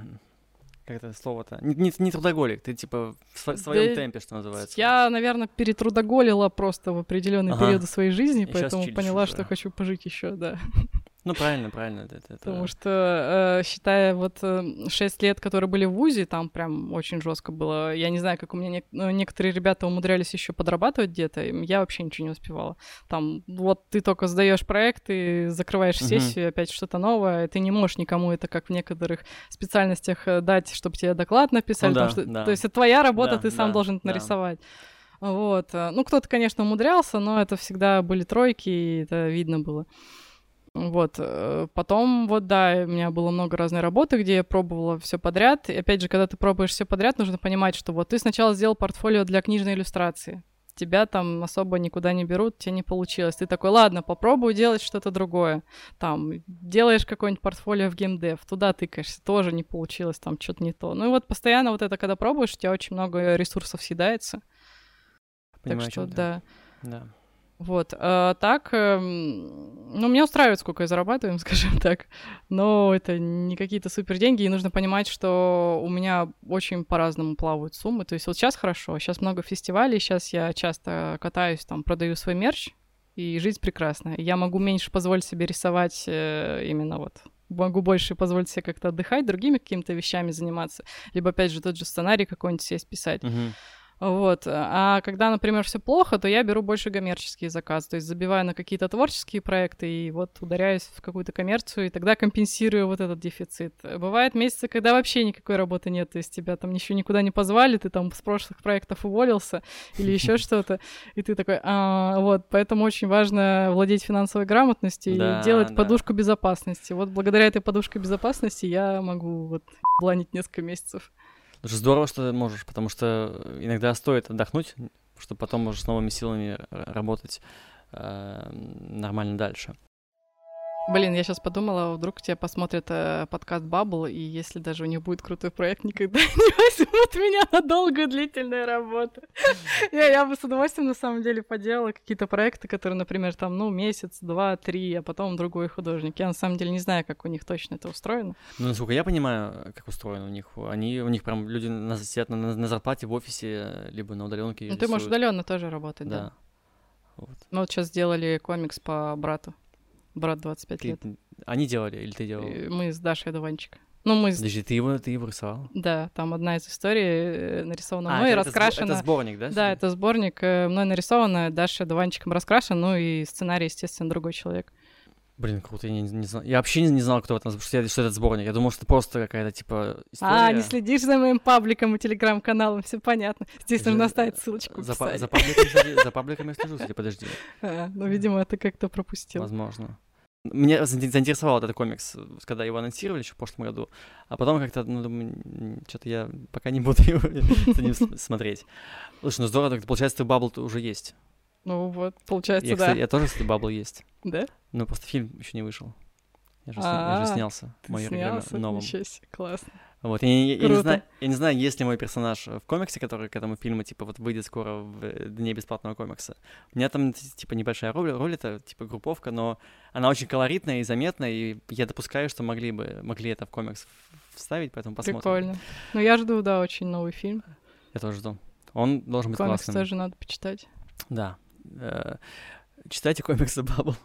как это слово-то? Не, не, не трудоголик, ты типа в сво- своем Да темпе, что называется. Я, наверное, перетрудоголила просто в определенные Ага. периоды своей жизни, И поэтому поняла, уже. что хочу пожить еще, да. Ну, правильно, правильно. Это, это- Потому что, э, считая вот э, 6 лет, которые были в ВУЗе, там прям очень жестко было. Я не знаю, как у меня ну, некоторые ребята умудрялись еще подрабатывать где-то, я вообще ничего не успевала. Там вот ты только сдаешь проект, и закрываешь сессию, опять что-то новое, ты не можешь никому это, как в некоторых специальностях, э, дать, чтобы тебе доклад написали. Ну да, что- да. То есть это твоя работа, Да, ты сам да, должен да. нарисовать. Вот. э, Ну, кто-то, конечно, умудрялся, но это всегда были тройки, и это видно было. Вот. э, Потом, вот, да, у меня было много разной работы, где я пробовала все подряд. И опять же, когда ты пробуешь все подряд, нужно понимать, что вот ты сначала сделал портфолио для книжной иллюстрации. Тебя там особо никуда не берут, тебе не получилось. Ты такой, ладно, попробую делать что-то другое. Там, делаешь какое-нибудь портфолио в геймдев, туда тыкаешься, тоже не получилось, там что-то не то. Ну и вот постоянно вот это, когда пробуешь, у тебя очень много ресурсов съедается. Понимаю, так что, да. Да. Вот, а так, эм, ну, меня устраивает, сколько я зарабатываю, скажем так, но это не какие-то супер деньги, и нужно понимать, что у меня очень по-разному плавают суммы, то есть вот сейчас хорошо, сейчас много фестивалей, сейчас я часто катаюсь, там, продаю свой мерч, и жизнь прекрасная. Я могу меньше позволить себе рисовать э, именно вот могу больше позволить себе как-то отдыхать, другими какими-то вещами заниматься, либо, опять же, тот же сценарий какой-нибудь себе списать. Мгм. Вот. А когда, например, все плохо, то я беру больше коммерческие заказы. То есть забиваю на какие-то творческие проекты и вот ударяюсь в какую-то коммерцию, и тогда компенсирую вот этот дефицит. Бывают месяцы, когда вообще никакой работы нет, то есть тебя там еще никуда не позвали, ты там с прошлых проектов уволился или еще что-то, и ты такой, а, вот, поэтому очень важно владеть финансовой грамотностью и делать подушку безопасности. Вот благодаря этой подушке безопасности я могу вот бланить несколько месяцев. Здорово, что можешь, потому что иногда стоит отдохнуть, чтобы потом можешь с новыми силами работать э, нормально дальше. Блин, я сейчас подумала, вдруг тебя посмотрят э, подкаст Bubble, и если даже у них будет крутой проект, никогда не возьмут меня на долгую длительную работу. я, я бы с удовольствием на самом деле поделала какие-то проекты, которые, например, там, ну, месяц, два, три, а потом другой художник. Я на самом деле не знаю, как у них точно это устроено. Ну, насколько я понимаю, как устроено у них, они, у них прям люди на, сидят на, на, на зарплате в офисе, либо на удаленке. Ну, ты можешь удаленно тоже работать, да. да. Вот. Мы вот сейчас сделали комикс по брату. Брат 25 ты, лет. Они делали или ты делал? Мы с Дашей Дуванчик. Ну, мы... Подожди, ты его, ты его рисовал? Да, там одна из историй э, нарисована а, мной, это, раскрашена... Это сборник, да? Да, это сборник, э, мной нарисована, Даша Дуванчиком раскрашен, ну и сценарий, естественно, другой человек. Блин, круто, я не, не знал. Я вообще не, не знал, кто это, что, что это сборник. Я думал, что это просто какая-то, типа, история. А, не следишь за моим пабликом и телеграм-каналом, все понятно. Здесь Же... нужно оставить ссылочку. За, за, пабликом, за пабликом я слежу, кстати, подожди. А, ну, видимо, это как-то пропустил. Возможно. Меня заинтересовал этот комикс, когда его анонсировали еще в прошлом году, а потом как-то, ну, думаю, что-то я пока не буду его смотреть. Слушай, ну здорово, получается, ты Бабл уже есть. Ну вот, получается, я, да. Кстати, я тоже, кстати, Бабл есть. Да? Ну, просто фильм еще не вышел. Я же, я же снялся в моем новом. Классно. Вот, я, я, я, не знаю, я не знаю, есть ли мой персонаж в комиксе, который к этому фильму, типа, вот выйдет скоро в э, Дне бесплатного комикса. У меня там, типа, небольшая роль, роль это, типа, групповка, но она очень колоритная и заметная, и я допускаю, что могли бы, могли это в комикс вставить, поэтому посмотрим. Прикольно. Ну, я жду, да, очень новый фильм. Я тоже жду. Он должен быть комикс классным. Комикс тоже надо почитать. Да. Э, читайте комиксы Bubble.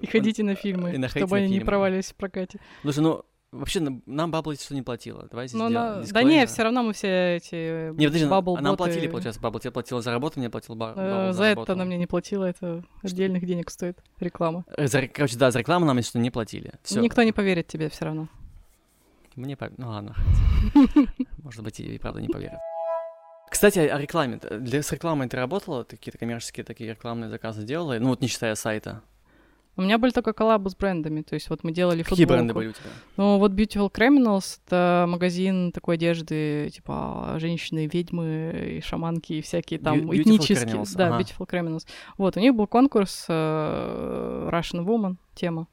И ходите на фильмы, чтобы они не провалились в прокате. Слушай, ну, Вообще, нам Bubble что не платила. Давай здесь на... Да не, все равно мы все эти не, подожди, Bubble нам платили, получается, Bubble. Тебе платила за работу, мне платил Бабл э, За это она мне не платила, это отдельных денег стоит реклама. Э, за, короче, да, за рекламу нам, если что, не платили. Всё. Никто не поверит тебе все равно. Мне по... Ну ладно. Может быть, и правда не поверит. Кстати, о рекламе. Для, с рекламой ты работала? Ты какие-то коммерческие такие рекламные заказы делала? Ну вот не считая сайта. У меня были только коллабы с брендами, то есть вот мы делали Какие футболку. бренды были у тебя? Ну вот Beautiful Criminals — это магазин такой одежды, типа женщины, ведьмы и шаманки и всякие там Be- этнические. Criminals. Да, ага. Beautiful Criminals. Вот, у них был конкурс uh, Russian Woman тема.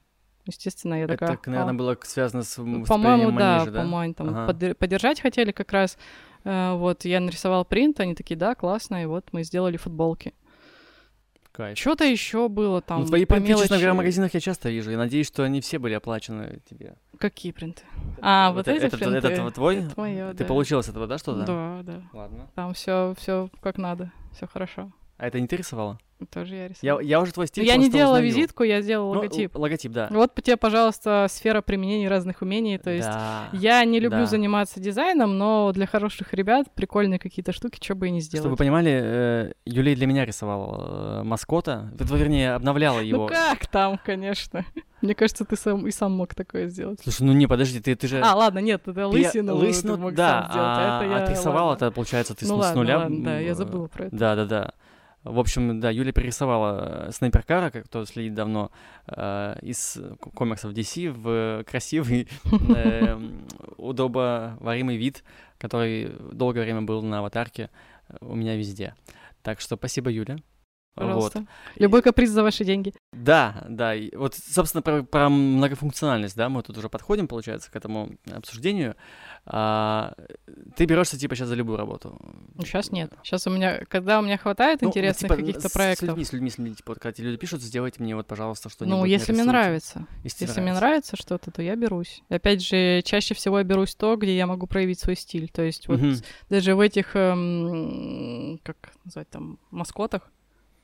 Естественно, я такая... Это, наверное, а, было связано с По-моему, да, да, по-моему, там ага. под, поддержать хотели как раз. Uh, вот, я нарисовал принт, они такие, да, классно, и вот мы сделали футболки. Кайф. Что-то еще было там. Ну, твои по принты, честно говоря, в магазинах я часто вижу. Я надеюсь, что они все были оплачены тебе. Какие принты? А, вот, вот эти принты. Этот, этот твой? Это мое, Ты да. получил с этого, да, что-то? Да, да. Ладно. Там все, все как надо, все хорошо. А это не ты рисовала? Тоже я рисовала. Я, я уже твой стиль Я не делала узнаю. визитку, я сделала ну, логотип. Логотип, да. Вот тебе, пожалуйста, сфера применения разных умений. То есть да, я не люблю да. заниматься дизайном, но для хороших ребят прикольные какие-то штуки, что бы и не сделать. Чтобы вы понимали, э, Юлия для меня рисовала э, маскота, вернее, обновляла его. Ну как там, конечно. Мне кажется, ты сам и сам мог такое сделать. Слушай, ну не, подожди, ты, ты же... А, ладно, нет, это лысину, ты, лысину ты мог да, сам сделать, а, а это я... отрисовал, это, получается, ты ну, с, ладно, нуля... Ладно, да, я забыла про это. Да-да-да. В общем, да, Юля перерисовала э, снайперкара, как кто следит давно, э, из комиксов DC в красивый, э, удобоваримый вид, который долгое время был на аватарке э, у меня везде. Так что спасибо, Юля. Пожалуйста. Вот. Любой каприз за ваши деньги. Да, да. И вот, собственно, про, про многофункциональность, да, мы тут уже подходим, получается, к этому обсуждению. А, ты берешься, типа, сейчас за любую работу? Ну, сейчас нет. Сейчас у меня, когда у меня хватает ну, интересных типа, каких-то проектов... С людьми, с людьми, с людьми, типа, вот, когда люди пишут, сделайте мне вот, пожалуйста, что-нибудь. Ну, если мне нравится. Если, если мне нравится что-то, то я берусь. Опять же, чаще всего я берусь то, где я могу проявить свой стиль. То есть вот uh-huh. даже в этих, эм, как назвать там, маскотах,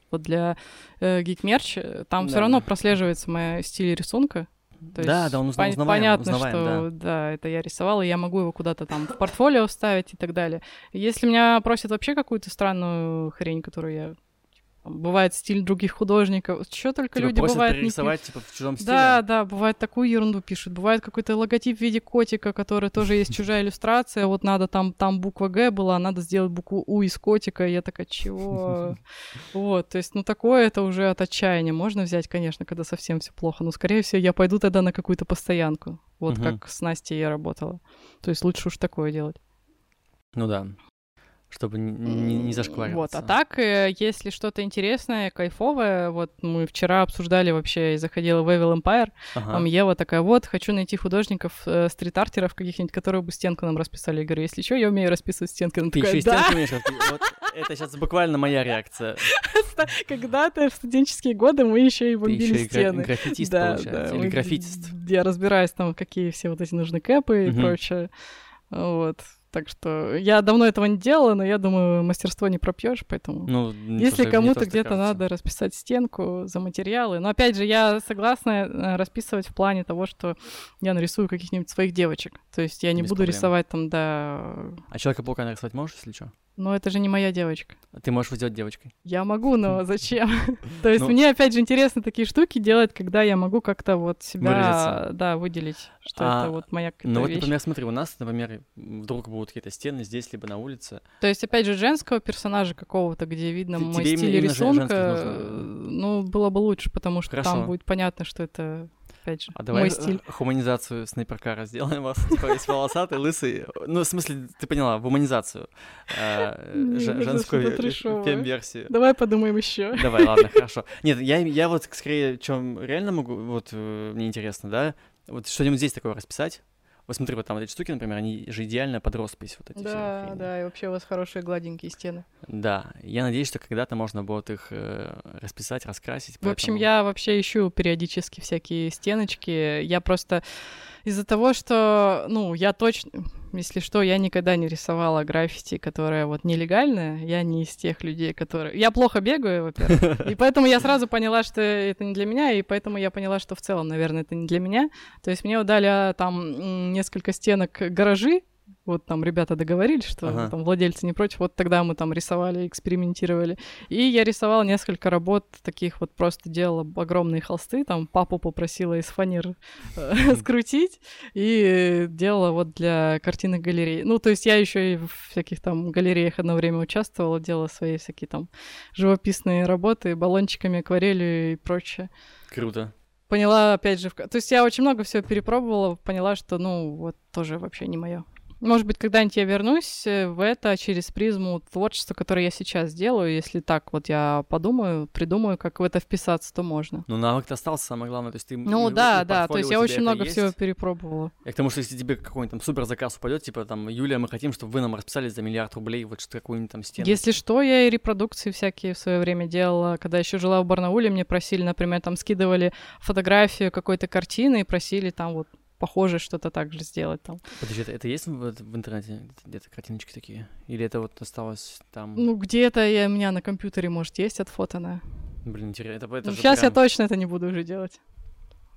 вот для э, Geek Merch, э, там да. все равно прослеживается моя стиль рисунка. То да, есть да, он пон- узнаваем, понятно, узнаваем, что да. это я рисовала, и я могу его куда-то там в портфолио вставить и так далее. Если меня просят вообще какую-то странную хрень, которую я бывает стиль других художников, что только Типа люди бывают не пи- перерисовать, типа, в чужом стиле. Да, да, бывает такую ерунду пишут. Бывает какой-то логотип в виде котика, который тоже есть чужая иллюстрация. Вот надо там, там буква Г была, надо сделать букву У из котика. Я такая, чего? Вот, то есть, ну такое это уже от отчаяния. Можно взять, конечно, когда совсем все плохо. Но, скорее всего, я пойду тогда на какую-то постоянку. Вот как с Настей я работала. То есть лучше уж такое делать. Ну да. Чтобы не, не, зашквариваться. Вот, а так, э, если что-то интересное, кайфовое, вот мы вчера обсуждали вообще, я заходила в Evil Empire, Ага. Там Ева такая, вот, хочу найти художников, э, стрит-артеров каких-нибудь, которые бы стенку нам расписали. Я говорю, если что, я умею расписывать стенки. Она Ты такая, еще и да, стенку умеешь Вот это сейчас буквально моя реакция. когда-то в студенческие годы мы еще и бомбили и стены. граффитист, получается. Или граффитист. Я разбираюсь там, какие все вот эти нужны кэпы и прочее. Вот. Так что я давно этого не делала, но я думаю, мастерство не пропьешь, поэтому... Ну, Если кому-то где-то надо расписать стенку за материалы. Но опять же, я согласна э, расписывать в плане того, что я нарисую каких-нибудь своих девочек. То есть я не Без буду проблем. рисовать там, да. А Человека-паука нарисовать можешь, если что? Но это же не моя девочка. Ты можешь сделать девочкой. Я могу, но зачем? То есть Ну- мне, опять же, интересно такие штуки делать, когда я могу как-то вот себя, да, выделить, что А, это вот моя какая-то Ну вот, например, смотри, у нас, например, вдруг будут какие-то стены здесь, либо на улице. То есть, опять же, женского персонажа какого-то, где видно мой стиль рисунка, ну, было бы лучше, потому что там будет понятно, что это, опять же, А давай мой э, стиль. хуманизацию снайперкара сделаем вас, типа весь волосатый, лысый. Ну, в смысле, ты поняла, гуманизацию. э, Женскую фем-версию. Давай подумаем еще. Давай, ладно, хорошо. Нет, я, я вот скорее, чем реально могу, вот э, мне интересно, да, вот что-нибудь здесь такое расписать. Вот смотри, вот там вот эти штуки, например, они же идеально под роспись вот эти все Да, хрени. да, и вообще у вас хорошие гладенькие стены. Да, я надеюсь, что когда-то можно будет их э, расписать, раскрасить. В общем, поэтому- я вообще ищу периодически всякие стеночки. Я просто из-за того, что, ну, я точно, если что, я никогда не рисовала граффити, которое вот нелегальное. Я не из тех людей, которые... Я плохо бегаю, во-первых. И поэтому я сразу поняла, что это не для меня, и поэтому я поняла, что в целом, наверное, это не для меня. То есть мне дали а, там несколько стенок гаражи, вот там ребята договорились, что Ага. там владельцы не против. Вот тогда мы там рисовали, экспериментировали. И я рисовала несколько работ таких вот, просто делала огромные холсты, там папу попросила из фанер э, скрутить и делала вот для картинок галерей. Ну, то есть я еще и в всяких там галереях одно время участвовала, делала свои всякие там живописные работы баллончиками, акварелью и прочее Круто. поняла, опять же, в то есть я очень много всего перепробовала, поняла, что, ну, вот тоже вообще не мое. Может быть, когда-нибудь я вернусь э, в это через призму творчества, которое я сейчас делаю. Если так вот я подумаю, придумаю, как в это вписаться, то можно. Ну, навык-то остался, самое главное. То есть ты... Ну да, да, то есть я очень много есть. всего перепробовала. Я к тому, что если тебе какой-нибудь там супер заказ упадет, типа там, Юлия, мы хотим, чтобы вы нам расписали за миллиард рублей вот что какую-нибудь там стену. Если что, я и репродукции всякие в свое время делала. Когда еще жила в Барнауле, мне просили, например, там скидывали фотографию какой-то картины и просили там вот похоже что-то так же сделать там. Подожди, это, это есть в, в интернете где-то картиночки такие? Или это вот осталось там? Ну, где-то я, у меня на компьютере, может, есть отфотанное. Блин, интересно. Это, это же сейчас Ну, я прям- точно это не буду уже делать.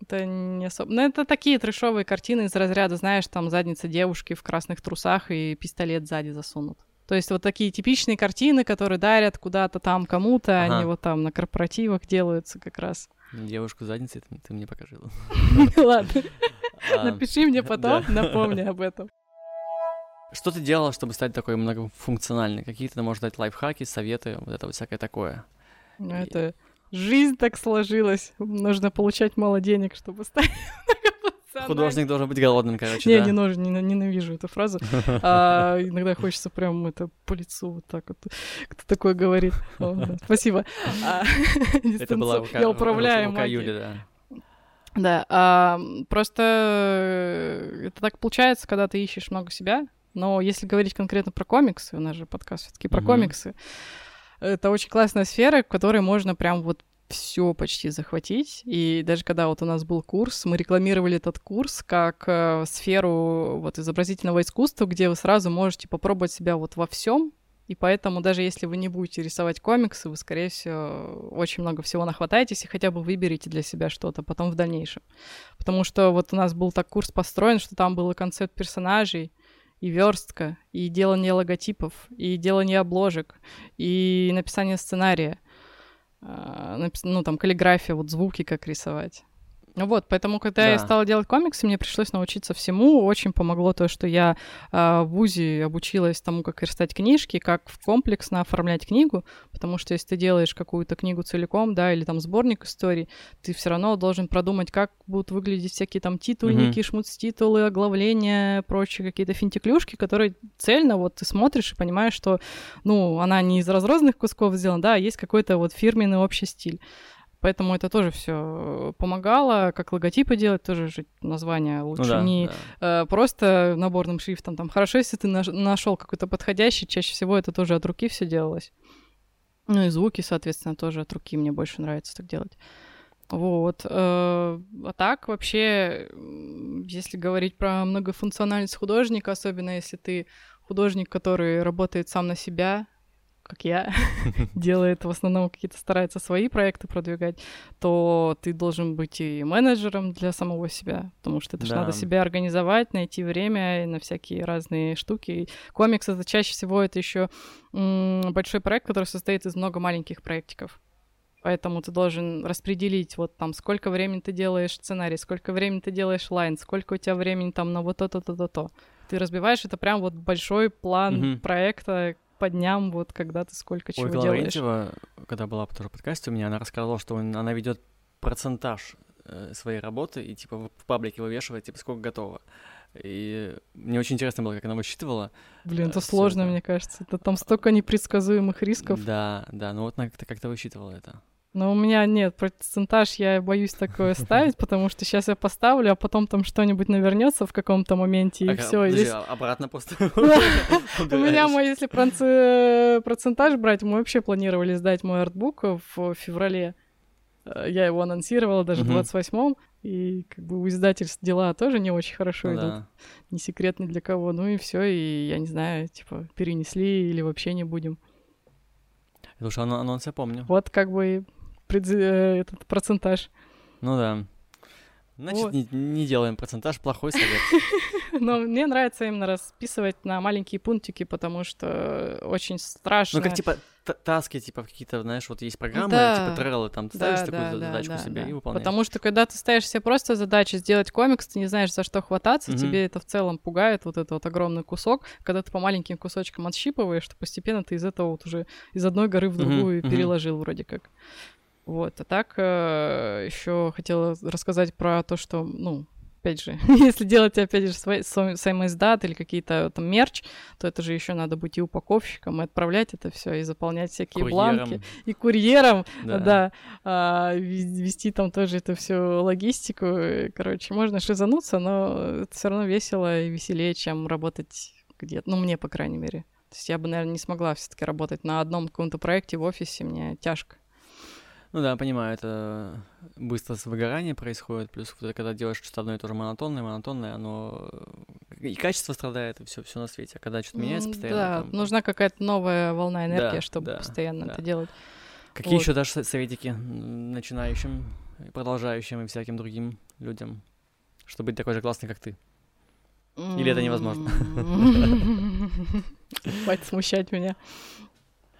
Это не особо... Ну, это такие трешовые картины из разряда, знаешь, там задница девушки в красных трусах и пистолет сзади засунут. То есть вот такие типичные картины, которые дарят куда-то там кому-то, Ага. они вот там на корпоративах делаются как раз. Девушку задницей ты, ты мне покажи. Ладно, напиши мне потом, напомни об этом. Что ты делала, чтобы стать такой многофункциональной? Какие ты можешь дать лайфхаки, советы, вот это вот всякое такое? Ну, это жизнь так сложилась. Нужно получать мало денег, чтобы стать многофункциональным. Художник должен быть голодным, короче, Не, да? не нужно, не- ненавижу эту фразу. А, иногда хочется прям это по лицу вот так вот. Кто такое говорит? О, да, Спасибо. А, Это была рука, Я управляю рука. Юли, да. Да, а, просто э, это так получается, когда ты ищешь много себя. Но если говорить конкретно про комиксы, у нас же подкаст все-таки про Мгм. комиксы, это очень классная сфера, в которой можно прям вот все почти захватить. И даже когда вот у нас был курс, мы рекламировали этот курс как э, сферу вот изобразительного искусства, где вы сразу можете попробовать себя вот во всем, И поэтому даже если вы не будете рисовать комиксы, вы, скорее всего, очень много всего нахватаетесь и хотя бы выберете для себя что-то потом в дальнейшем. Потому что вот у нас был так курс построен, что там был и концепт персонажей, и верстка, и делание логотипов, и делание обложек, и написание сценария, а, ну, там, каллиграфия, вот звуки как рисовать. Ну вот, поэтому, когда да. я стала делать комиксы, мне пришлось научиться всему. Очень помогло то, что я э, в ВУЗе обучилась тому, как верстать книжки, как комплексно оформлять книгу, потому что если ты делаешь какую-то книгу целиком, да, или там сборник историй, ты все равно должен продумать, как будут выглядеть всякие там титульники, mm-hmm. шмуц-титулы, оглавления, прочие какие-то финтиклюшки, которые цельно вот ты смотришь и понимаешь, что, ну, она не из разрозненных кусков сделана, да, а есть какой-то вот фирменный общий стиль. Поэтому это тоже все помогало, как логотипы делать, тоже же название лучше ну, да, не да. Э, просто наборным шрифтом. Там хорошо, если ты нашел какой-то подходящий, чаще всего это тоже от руки все делалось. Ну и звуки, соответственно, тоже от руки мне больше нравится так делать. Вот. Э, а так вообще, если говорить про многофункциональность художника, особенно если ты художник, который работает сам на себя, как я, делает в основном какие-то старается свои проекты продвигать, то ты должен быть и менеджером для самого себя, потому что это да. же надо себя организовать, найти время на всякие разные штуки. комикс это чаще всего это еще большой проект, который состоит из много маленьких проектиков. Поэтому ты должен распределить вот там, сколько времени ты делаешь сценарий, сколько времени ты делаешь лайн, сколько у тебя времени там на вот то-то, то-то, то. Ты разбиваешь это прям вот большой план mm-hmm. проекта, по дням, вот когда ты сколько чего Ой, делаешь. Лаврентьева, когда была тоже в подкасте у меня, она рассказала, что она ведет процентаж э, своей работы и типа в паблике вывешивает, типа сколько готово. И мне очень интересно было, как она высчитывала. Блин, это сложно, это. мне кажется. Это там столько непредсказуемых рисков. Да, да, ну вот она как-то как высчитывала это. Но у меня нет, процентаж я боюсь такое ставить, потому что сейчас я поставлю, а потом там что-нибудь навернется в каком-то моменте, и все. Здесь... А обратно просто. У меня мой, если процентаж брать, мы вообще планировали сдать мой артбук в феврале. Э, я его анонсировала даже в 28-м, и как бы у издательств дела тоже не очень хорошо идут. Не секрет ни для кого. Ну и все, и я не знаю, типа, перенесли или вообще не будем. Слушай, анонс я помню. Вот как бы Э, этот процентаж. Ну да. Значит, вот. не, не делаем процентаж, плохой совет. Но мне нравится именно расписывать на маленькие пунктики, потому что очень страшно. Ну, как типа таски, типа какие-то, знаешь, вот есть программы, да. типа треллы, там ты ставишь да, такую да, задачку да, себе да. и выполняешь. Потому что когда ты ставишь себе просто задачу сделать комикс, ты не знаешь, за что хвататься, угу. тебе это в целом пугает, вот этот вот огромный кусок. Когда ты по маленьким кусочкам отщипываешь, то постепенно ты из этого вот уже из одной горы в другую угу. переложил вроде как. Вот. А так э, еще хотела рассказать про то, что, ну, опять же, если делать, опять же, свой, сам издат или какие-то там мерч, то это же еще надо быть и упаковщиком, и отправлять это все, и заполнять всякие курьером. бланки, и курьером, да, да а, вести там тоже это все логистику. Короче, можно шизануться, но это все равно весело и веселее, чем работать где-то, ну, мне, по крайней мере. То есть я бы, наверное, не смогла все-таки работать на одном каком-то проекте в офисе, мне тяжко. Ну да, понимаю, это быстро выгорание происходит, плюс когда делаешь что-то одно и то же монотонное, монотонное, оно и качество страдает, и все, все на свете. А когда что-то меняется постоянно. Да, там... нужна какая-то новая волна энергии, да, чтобы да, постоянно да. это делать. Какие вот. еще дашь советики начинающим, продолжающим и всяким другим людям, чтобы быть такой же классный, как ты? Или это невозможно? Хватит смущать меня.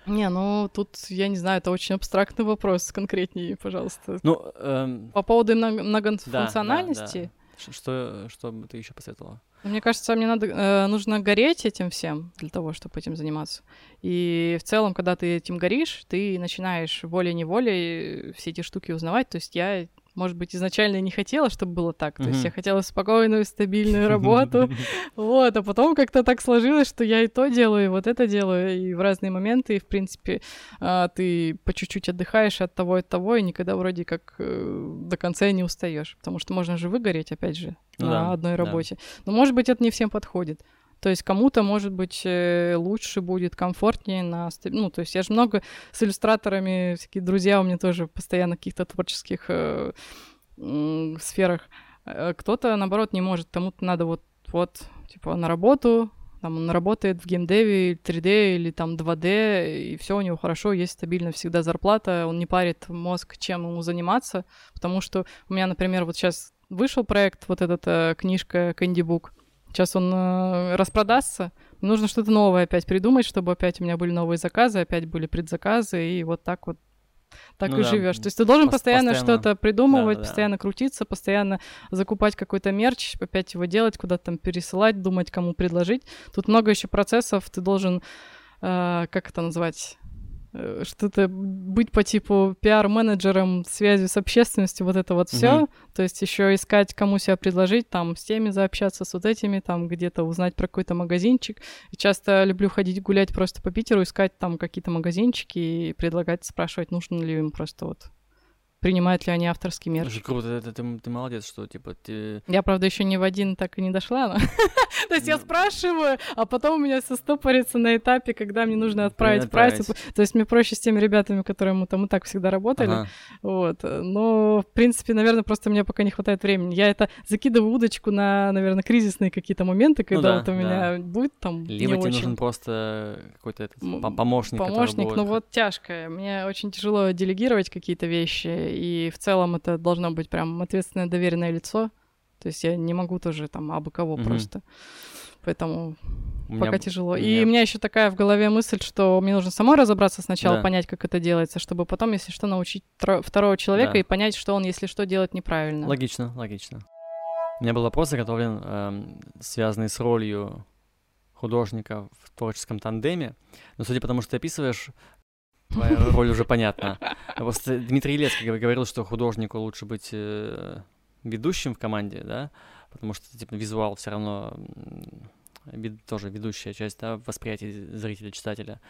Не, ну тут, я не знаю, это очень абстрактный вопрос, конкретнее, пожалуйста. Ну, эм... По поводу многофункциональности. Да, да, да. Что, что бы ты еще посоветовала? Мне кажется, мне надо, э, нужно гореть этим всем для того, чтобы этим заниматься. И в целом, когда ты этим горишь, ты начинаешь волей-неволей все эти штуки узнавать. То есть я может быть, изначально не хотела, чтобы было так. То есть я хотела спокойную, стабильную работу. Вот, а потом как-то так сложилось, что я и то делаю, и вот это делаю, и в разные моменты, и, в принципе, а, ты по чуть-чуть отдыхаешь от того и от того, и никогда вроде как э, до конца не устаешь. Потому что можно же выгореть, опять же, ну на одной работе. Но, может быть, это не всем подходит. То есть кому-то, может быть, э, лучше будет, комфортнее на... Ну, то есть я же много с иллюстраторами, всякие друзья у меня тоже постоянно в каких-то творческих э, э, сферах. Кто-то, наоборот, не может, кому-то надо вот, вот, типа, на работу, там он работает в геймдеве, 3D или там 2D, и все у него хорошо, есть стабильно всегда зарплата, он не парит мозг, чем ему заниматься, потому что у меня, например, вот сейчас вышел проект, вот эта книжка Candy Book, сейчас он э, распродастся, нужно что-то новое опять придумать, чтобы опять у меня были новые заказы, опять были предзаказы, и вот так вот так ну, и да. живешь. То есть ты должен постоянно, постоянно что-то придумывать, да, да, постоянно да. крутиться, постоянно закупать какой-то мерч, опять его делать, куда-то там пересылать, думать, кому предложить. Тут много еще процессов, ты должен, э, как это назвать? Э, что-то быть по типу пиар-менеджером, связи с общественностью, вот это вот все. Угу. То есть еще искать, кому себя предложить, там с теми заобщаться, с вот этими, там где-то узнать про какой-то магазинчик. И часто люблю ходить гулять просто по Питеру, искать там какие-то магазинчики и предлагать, спрашивать, нужно ли им просто вот принимают ли они авторский мерч. Слушай, круто, это, ты, ты молодец, что типа ты... Я, правда, еще ни в один так и не дошла, но... То есть я ну. спрашиваю, а потом у меня все стопорится на этапе, когда мне нужно отправить прайс. То есть мне проще с теми ребятами, которые мы там и так всегда работали. Вот. Но, в принципе, наверное, просто мне пока не хватает времени. Я это закидываю удочку на, наверное, кризисные какие-то моменты, ну когда вот у меня будет там Либо тебе нужен просто какой-то помощник, Помощник, ну вот тяжко. Мне очень тяжело делегировать какие-то вещи, и в целом это должно быть прям ответственное доверенное лицо. То есть я не могу тоже там абы кого mm-hmm. просто. Поэтому у пока меня... тяжело. Меня... И у меня еще такая в голове мысль, что мне нужно самой разобраться сначала, да. понять, как это делается, чтобы потом, если что, научить тро... второго человека да. и понять, что он, если что, делает неправильно. Логично, логично. У меня был вопрос заготовлен, эм, связанный с ролью художника в творческом тандеме. Но судя по тому, что ты описываешь, Твоя роль уже понятна. Просто Дмитрий Елецкий говорил, что художнику лучше быть э, ведущим в команде, да, потому что типа визуал все равно тоже ведущая часть, да, восприятия зрителя, читателя.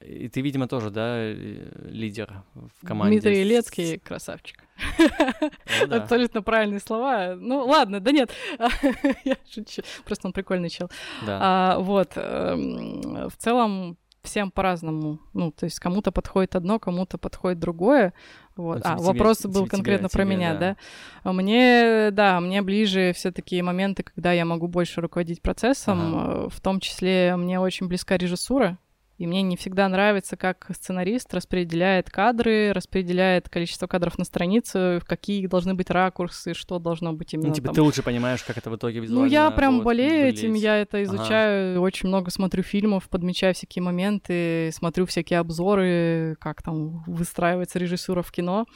И ты, видимо, тоже, да, лидер в команде. Дмитрий Елецкий красавчик. Ну, да. Абсолютно правильные слова. Ну, ладно, да нет, я шучу. Просто он прикольный чел. Да. А, вот, эм, в целом, всем по-разному. Ну, то есть кому-то подходит одно, кому-то подходит другое. Вот. Ну, а, тебе, вопрос тебе, был тебе, конкретно тебе, про меня, да. да? Мне, да, мне ближе все такие моменты, когда я могу больше руководить процессом. Ага. В том числе мне очень близка режиссура. И мне не всегда нравится, как сценарист распределяет кадры, распределяет количество кадров на странице, какие должны быть ракурсы, что должно быть именно. Ну, типа там. ты лучше понимаешь, как это в итоге визуально. Ну, я прям болею выглядеть. этим, я это изучаю, ага. очень много смотрю фильмов, подмечаю всякие моменты, смотрю всякие обзоры, как там выстраивается режиссура в кино.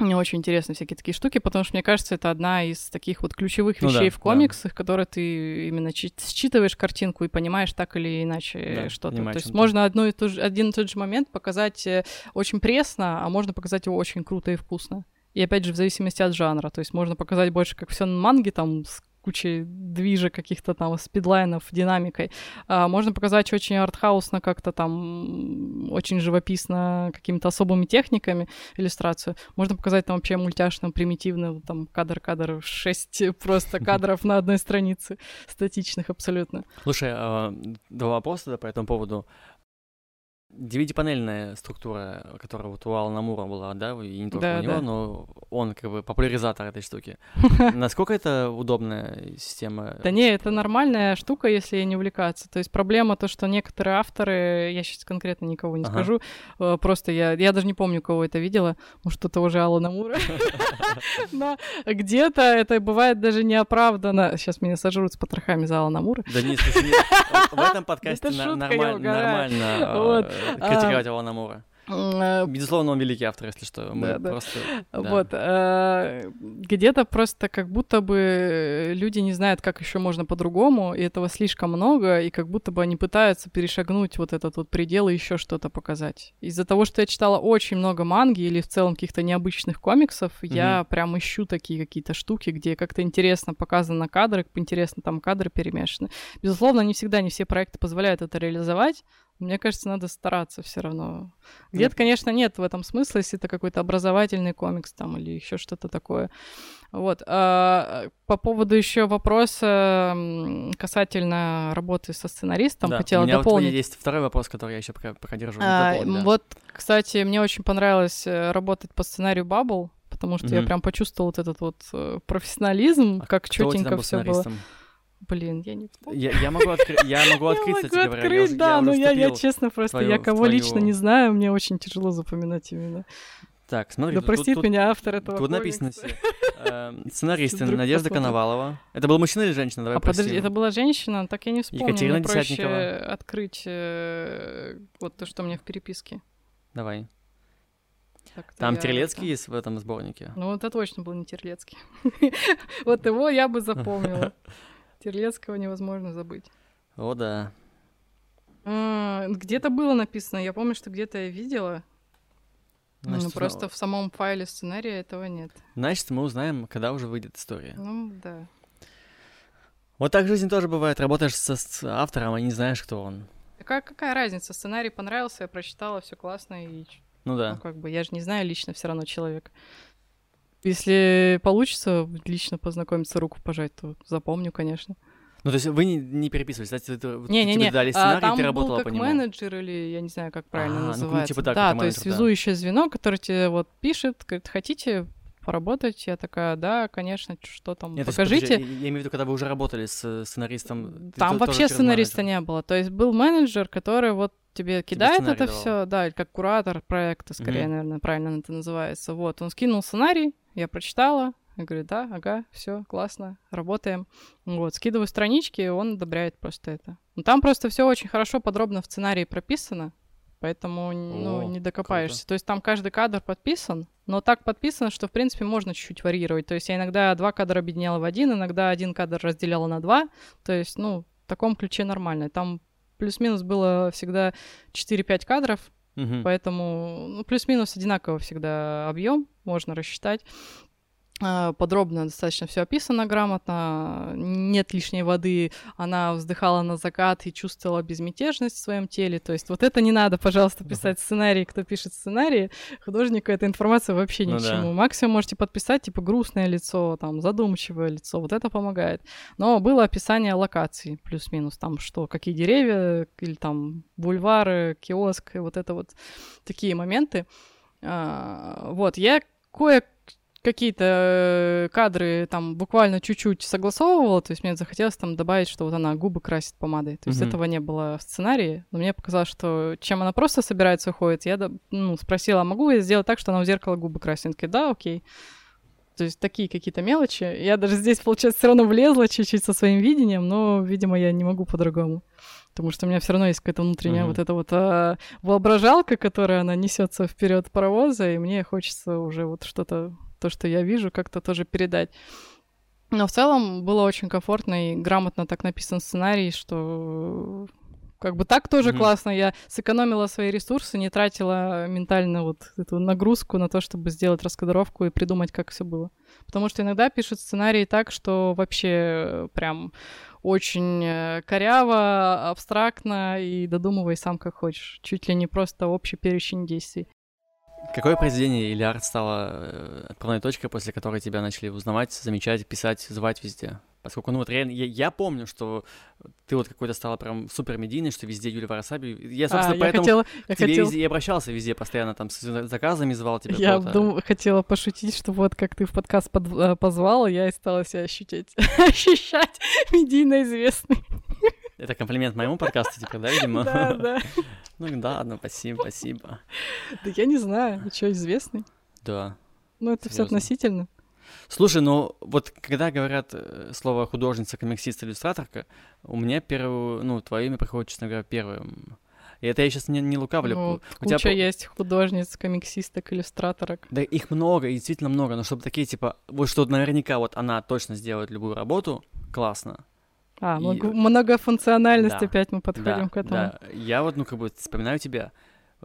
Мне очень интересны всякие такие штуки, потому что, мне кажется, это одна из таких вот ключевых вещей ну, да, в комиксах, да. которые ты именно считываешь картинку и понимаешь так или иначе да, что-то. То есть можно одно и то же, один и тот же момент показать э, очень пресно, а можно показать его очень круто и вкусно. И опять же, в зависимости от жанра. То есть можно показать больше, как все на манге, там, с кучей движа каких-то там спидлайнов, динамикой. А, можно показать очень артхаусно как-то там, очень живописно какими-то особыми техниками иллюстрацию. Можно показать там вообще мультяшно, примитивно, там кадр-кадр, шесть просто кадров на одной странице, статичных абсолютно. Слушай, а, два вопроса по этому поводу. Девятипанельная структура, которая вот у Алана Мура была, да, и не только да, у него, да. но он как бы популяризатор этой штуки. Насколько это удобная система? Да не, это нормальная штука, если не увлекаться. То есть проблема то, что некоторые авторы, я сейчас конкретно никого не скажу, э, просто я, я даже не помню, кого это видела, может, это уже Алана Мура, но где-то это бывает даже неоправданно. Сейчас меня сожрут с потрохами за Алана Мура. Да нет, в этом подкасте нормально критиковать Алана Мура. Безусловно, он великий автор, если что. Мы да, просто... Да. Вот. Э, где-то просто как будто бы люди не знают, как еще можно по-другому, и этого слишком много, и как будто бы они пытаются перешагнуть вот этот вот предел и еще что-то показать. Из-за того, что я читала очень много манги или в целом каких-то необычных комиксов, mm-hmm. я прям ищу такие какие-то штуки, где как-то интересно показано кадры, интересно там кадры перемешаны. Безусловно, не всегда, не все проекты позволяют это реализовать, мне кажется, надо стараться все равно. Где-то, конечно, нет в этом смысла, если это какой-то образовательный комикс там или еще что-то такое. Вот. А, по поводу еще вопроса касательно работы со сценаристом, да, хотела у меня дополнить. Вот есть второй вопрос, который я еще пока, пока держу. А, да. Вот, кстати, мне очень понравилось э, работать по сценарию Bubble, потому что mm-hmm. я прям почувствовал вот этот вот э, профессионализм, а как четенько все было. Блин, я не помню. Я, я могу, открыть, я могу открыть, кстати говоря. открыть, да, но я, я честно просто, я кого лично не знаю, мне очень тяжело запоминать именно. Так, смотри, Да тут- простит тут- меня автор этого Тут написано все. Эм, Сценаристы Надежда посмотрим. Коновалова. Это был мужчина или женщина? Давай А подожди, это была женщина? Так я не вспомню. Екатерина Мне проще открыть э, вот то, что у меня в переписке. Давай. Так, Там я Терлецкий есть в этом сборнике. Ну, это точно был не Терлецкий. Вот его я бы запомнила. Терлецкого невозможно забыть. О, да. А, Где-то было написано, я помню, что где-то я видела, ну Значит, просто в самом файле сценария этого нет. Значит, мы узнаем, когда уже выйдет история. Ну, да. Вот так в жизни тоже бывает. Работаешь со, с автором, а не знаешь, кто он. Какая, какая разница? Сценарий понравился, я прочитала, все классно, и Ну ну, да. как бы я же не знаю лично все равно человек. Если получится лично познакомиться, руку пожать, то запомню, конечно. Ну, то есть вы не, не переписывались, кстати, это, вот Не-не-не, тебе дали а, сценарий, там ты работала был по как нему. менеджер или я не знаю, как правильно А, ну, ну, называется. типа так, да, то есть менеджер, да. связующее звено, которое тебе вот пишет, говорит, хотите поработать? Я такая, да, конечно, что там, Нет, то есть, покажите. подожди, я, я имею в виду, когда вы уже работали с э, сценаристом. ты Там вообще сценариста менеджера. не было. То есть был менеджер, который вот тебе кидает сценарий это все, да, как куратор проекта, скорее, Мгм. наверное, правильно это называется. Вот, он скинул сценарий, я прочитала, я говорю, да, ага, все, классно, работаем. Вот, скидываю странички, и он одобряет просто это. Ну, там просто все очень хорошо, подробно в сценарии прописано, поэтому ну, О, не докопаешься. То есть там каждый кадр подписан, но так подписано, что, в принципе, можно чуть-чуть варьировать. То есть я иногда два кадра объединяла в один, иногда один кадр разделяла на два. То есть, ну, в таком ключе нормально. Там плюс-минус было всегда 4-5 кадров, Мгм. поэтому ну, плюс-минус одинаково всегда объем, можно рассчитать. А, Подробно достаточно все описано грамотно, нет лишней воды, она вздыхала на закат и чувствовала безмятежность в своем теле. То есть вот это не надо, пожалуйста, писать сценарий, кто пишет сценарии. Художнику эта информация вообще ни Ну к да. чему. Максимум можете подписать, типа, грустное лицо, там, задумчивое лицо, вот это помогает. Но было описание локаций, плюс-минус, там что, какие деревья, или там бульвары, киоск, и вот это вот такие моменты. А, вот, я кое какие-то э, кадры там буквально чуть-чуть согласовывала, то есть мне захотелось там добавить, что вот она губы красит помадой. То есть Мгм. этого не было в сценарии, но мне показалось, что чем она просто собирается уходит, я ну, спросила, а могу я сделать так, что она в зеркало губы красит? Да, окей. То есть такие какие-то мелочи. Я даже здесь, получается, все равно влезла чуть-чуть со своим видением, но, видимо, я не могу по-другому. Потому что у меня все равно есть какая-то внутренняя Мгм. вот эта вот а, воображалка, которая она несется вперед паровоза, и мне хочется уже вот что-то, то, что я вижу, как-то тоже передать. Но в целом было очень комфортно и грамотно так написан сценарий, что как бы так тоже Мгм. классно. Я сэкономила свои ресурсы, не тратила ментально вот эту нагрузку на то, чтобы сделать раскадровку и придумать, как все было. Потому что иногда пишут сценарии так, что вообще э, прям очень э, коряво, абстрактно и додумывай сам как хочешь. Чуть ли не просто общий перечень действий. Какое произведение или арт стало э, отправной точкой, после которой тебя начали узнавать, замечать, писать, звать везде? Поскольку, ну вот реально, я, я помню, что ты вот какой-то стала прям супер медийной, что везде Юлия Варасаби. Я, А, собственно, я поэтому хотела, я тебе хотела, везде и обращался везде, постоянно там с заказами звал тебя. я дум- хотела пошутить, что вот как ты в подкаст под- э, позвала, я и стала себя ощутить, ощущать медийно известной. Это комплимент моему подкасту теперь, да, видимо? Да, да. Ну да, ладно, спасибо, спасибо. Да я не знаю, что, известный? Да. Ну, это все относительно. Слушай, ну вот когда говорят э, слово художница, комиксист, иллюстраторка, у меня первое, ну, твое имя приходит, честно говоря, первым. И это я сейчас не, не лукавлю. Ну, У тебя куча по- есть художниц, комиксисток, иллюстраторок. Да их много, и действительно много, но чтобы такие, типа, вот что наверняка вот она точно сделает любую работу, классно. А, И- много- многофункциональность Да, опять мы подходим да, к этому. да. Я вот, ну, как бы вспоминаю тебя.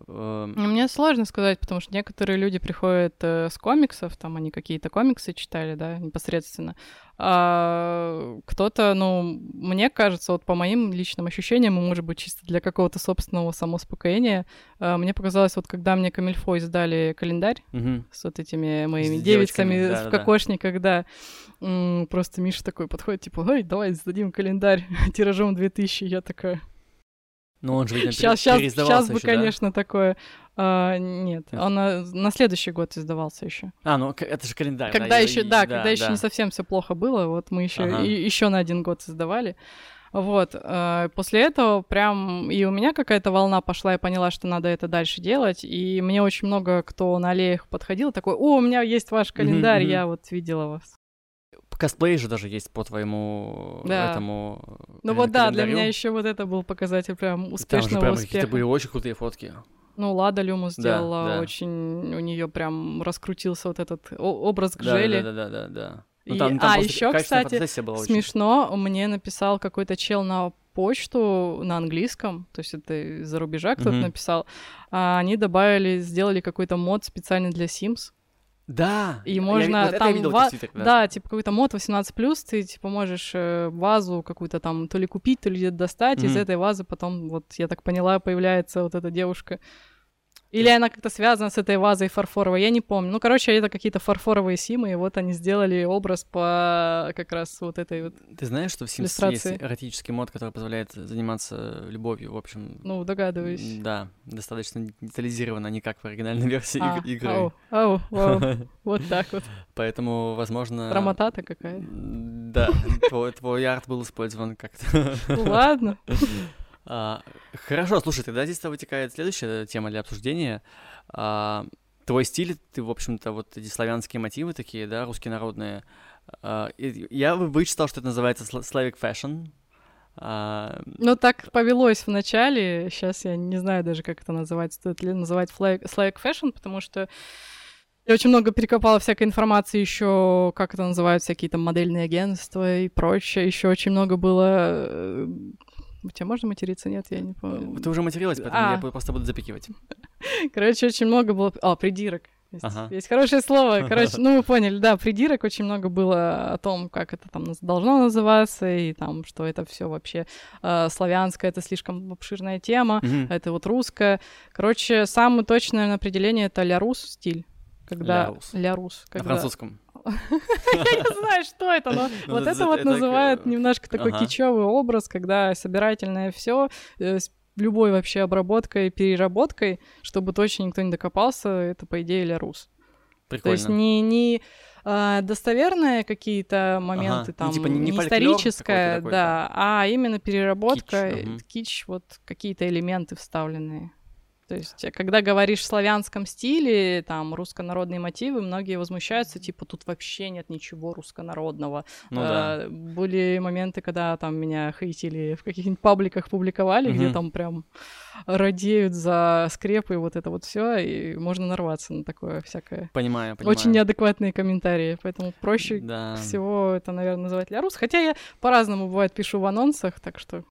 Эм, Мне сложно сказать, потому что некоторые люди приходят э, с комиксов, там они какие-то комиксы читали, да, непосредственно. А кто-то, ну, мне кажется, вот по моим личным ощущениям, может быть, чисто для какого-то собственного самоуспокоения, э, мне показалось, вот когда мне Камильфо издали календарь мгм. с вот этими моими С девицами девочками, в да-да-да. кокошниках, да, просто Миша такой подходит, типа, ой, давай сдадим календарь тиражом 2000, я такая, Ну, он же, видимо, Сейчас, сейчас, сейчас бы, да? конечно, такое. А, нет, Нет. он на, на следующий год издавался еще. А, ну, это же календарь. Когда и- еще, и- да, когда еще не совсем все плохо было, вот мы еще Ага. еще на один год издавали. Вот, э, после этого прям и у меня какая-то волна пошла, я поняла, что надо это дальше делать, и мне очень много кто на аллеях подходил, такой, о, у меня есть ваш календарь, я вот видела вас. Косплей же даже есть по твоему Да. этому Ну э, вот да, для меня еще вот это был показатель прям Там же успешного прям какие-то успеха. были очень крутые фотки. Ну, Лада Люмус Да, сделала да. очень, у нее прям раскрутился вот этот образ Да, Жели. да, да, да, да, да. И- там, а, просто ещё, качественная кстати, была очень. Смешно, мне написал какой-то чел на почту на английском, то есть это из-за рубежа кто-то Мгм. написал, а они добавили, сделали какой-то мод специально для Sims, Да. И я- можно вот это я там видел ва- в Твиттере, да. типа какой-то мод 18+, ты типа можешь э, вазу какую-то там то ли купить, то ли где-то достать, из Мгм. этой вазы потом, вот я так поняла, появляется вот эта девушка. Или она как-то связана с этой вазой фарфоровой, я не помню. Ну, короче, это какие-то фарфоровые симы, и вот они сделали образ по как раз вот этой вот, Ты знаешь, что в Sims есть Иллюстрации. эротический мод, который позволяет заниматься любовью, в общем. ну, догадываюсь. Да, достаточно детализировано, не как в оригинальной версии А, иг- игры. ау, ау, вау, вот так вот. Поэтому, возможно... Промотата какая. Да, твой, арт был использован как-то. Ладно. А, Хорошо, слушай, тогда здесь вытекает следующая тема для обсуждения. А, Твой стиль, ты, в общем-то, вот эти славянские мотивы такие, да, русские народные. а, Я вы- вычитал, что это называется Slavic Fashion. А, Ну, так повелось в начале. Сейчас я не знаю даже, как это называть. Стоит ли называть Slack Fashion, потому что я очень много перекопала всякой информации еще, как это называют, всякие там модельные агентства и прочее. Еще очень много было... У тебя можно материться? Нет, я не помню. Ты уже материлась, поэтому А. я просто буду запикивать. Короче, очень много было... А, придирок. Есть, Ага. есть хорошее слово. Короче, ну вы поняли, да, придирок очень много было о том, как это там должно называться, и там, что это все вообще э, славянское, это слишком обширная тема, Мгм. это вот русское. Короче, самое точное определение это ля-рус стиль. Когда... Ля-рус. Ля-рус. На Когда... французском. Я не знаю, что это, но Ну, вот это- вот называют к- немножко такой ага. кичевый образ, когда собирательное все с любой вообще обработкой, переработкой, чтобы точно никто не докопался, это, по идее, ля-рус. То есть Прикольно. не, не а, достоверные какие-то моменты, ну, там, типа не- не историческое, да, а именно переработка, Кич, э, кич, вот какие-то элементы вставленные. То есть, э, когда говоришь в славянском стиле, там, руссконародные мотивы, многие возмущаются, типа, тут вообще нет ничего руссконародного. Ну да. А, Были моменты, когда там меня хейтили в каких-нибудь пабликах публиковали, где Мгм. там прям радеют за скрепы и вот это вот все, и можно нарваться на такое всякое. Понимаю, понимаю. Очень неадекватные комментарии, поэтому проще Да. всего это, наверное, называть ля-рус. Хотя я по-разному, бывает, пишу в анонсах, так что...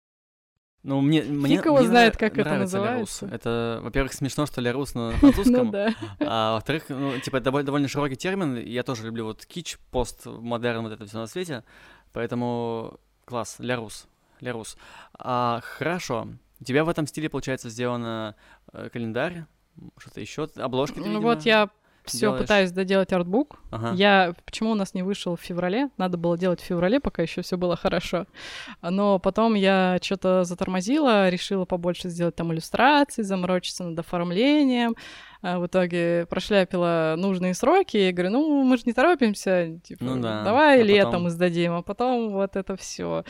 Ну, мне, мне, его мне знает, как это называется. Это, во-первых, смешно, что Лярус на Ну французском, да. а во-вторых, ну, типа, это довольно, довольно широкий термин. Я тоже люблю вот кич, пост, модерн, вот это все на свете. Поэтому класс, Лярус. Лярус. А, хорошо. У тебя в этом стиле, получается, сделано э, календарь, что-то еще, обложки Ну видимо, вот я все делаешь? пытаюсь доделать артбук. Ага. Я почему у нас не вышел в феврале? Надо было делать в феврале, пока еще все было хорошо. Но потом я что-то затормозила, решила побольше сделать там иллюстраций, заморочиться над оформлением. А в итоге прошляпила нужные сроки. И говорю, ну мы же не торопимся, типа, Ну да, давай а летом потом- издадим, а потом вот это все.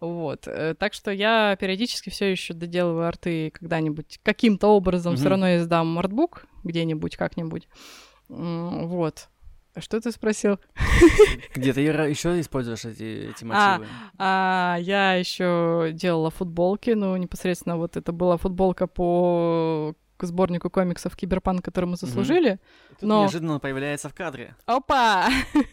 Вот. Э, Так что я периодически все еще доделываю арты когда-нибудь каким-то образом. Все Мгм. равно издам артбук где-нибудь, как-нибудь. Вот. А что ты спросил? Где ты еще используешь эти, эти А, мотивы? А, я еще делала футболки, ну, непосредственно вот это была футболка по к сборнику комиксов Киберпанк, который мы заслужили. Тут но- неожиданно появляется в кадре. Опа!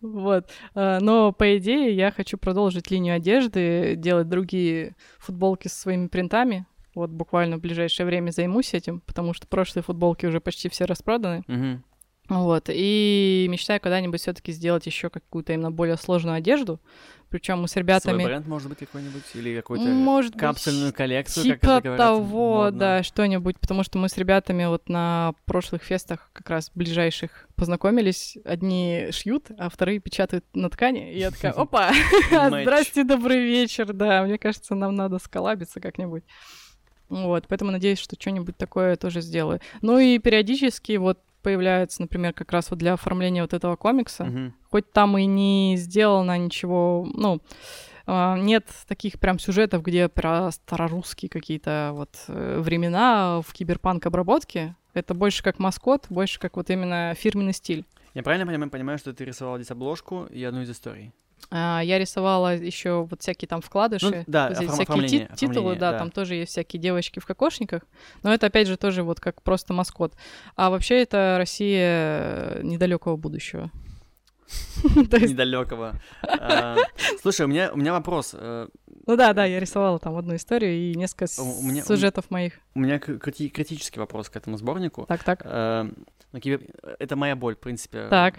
Вот. А, Но, по идее, я хочу продолжить линию одежды, делать другие футболки со своими принтами. Вот буквально в ближайшее время займусь этим, потому что прошлые футболки уже почти все распроданы. Мгм. Вот, и мечтаю когда-нибудь все таки сделать еще какую-то именно более сложную одежду, причем мы с ребятами... Свой бренд, может быть, какой-нибудь? Или какую-то Может капсульную быть, коллекцию, типа как это говорят, того, модно? да, что-нибудь, потому что мы с ребятами вот на прошлых фестах как раз ближайших познакомились. Одни шьют, а вторые печатают на ткани. И я такая, опа, здрасте, добрый вечер, да, мне кажется, нам надо сколабиться как-нибудь. Вот, поэтому надеюсь, что что-нибудь такое тоже сделаю. Ну и периодически вот появляется, например, как раз вот для оформления вот этого комикса, Мгм. хоть там и не сделано ничего, ну, а, нет таких прям сюжетов, где про старорусские какие-то вот э, времена в киберпанк обработке. Это больше как маскот, больше как вот именно фирменный стиль. Я правильно понимаю, понимаю, что ты рисовал здесь обложку и одну из историй? А, Я рисовала еще вот всякие там вкладыши, Ну, да, вот оформ- всякие ти- титулы, да, да. там тоже есть всякие девочки в кокошниках, но это опять же тоже вот как просто маскот. А вообще это Россия недалекого будущего. Недалекого. А, Слушай, у меня, у меня вопрос. Ну да, да, я рисовала там одну историю и несколько У меня- у- сюжетов моих. У меня крити- критический вопрос к этому сборнику. Так, так. Э, ну, кибер- Это моя боль, в принципе. Так.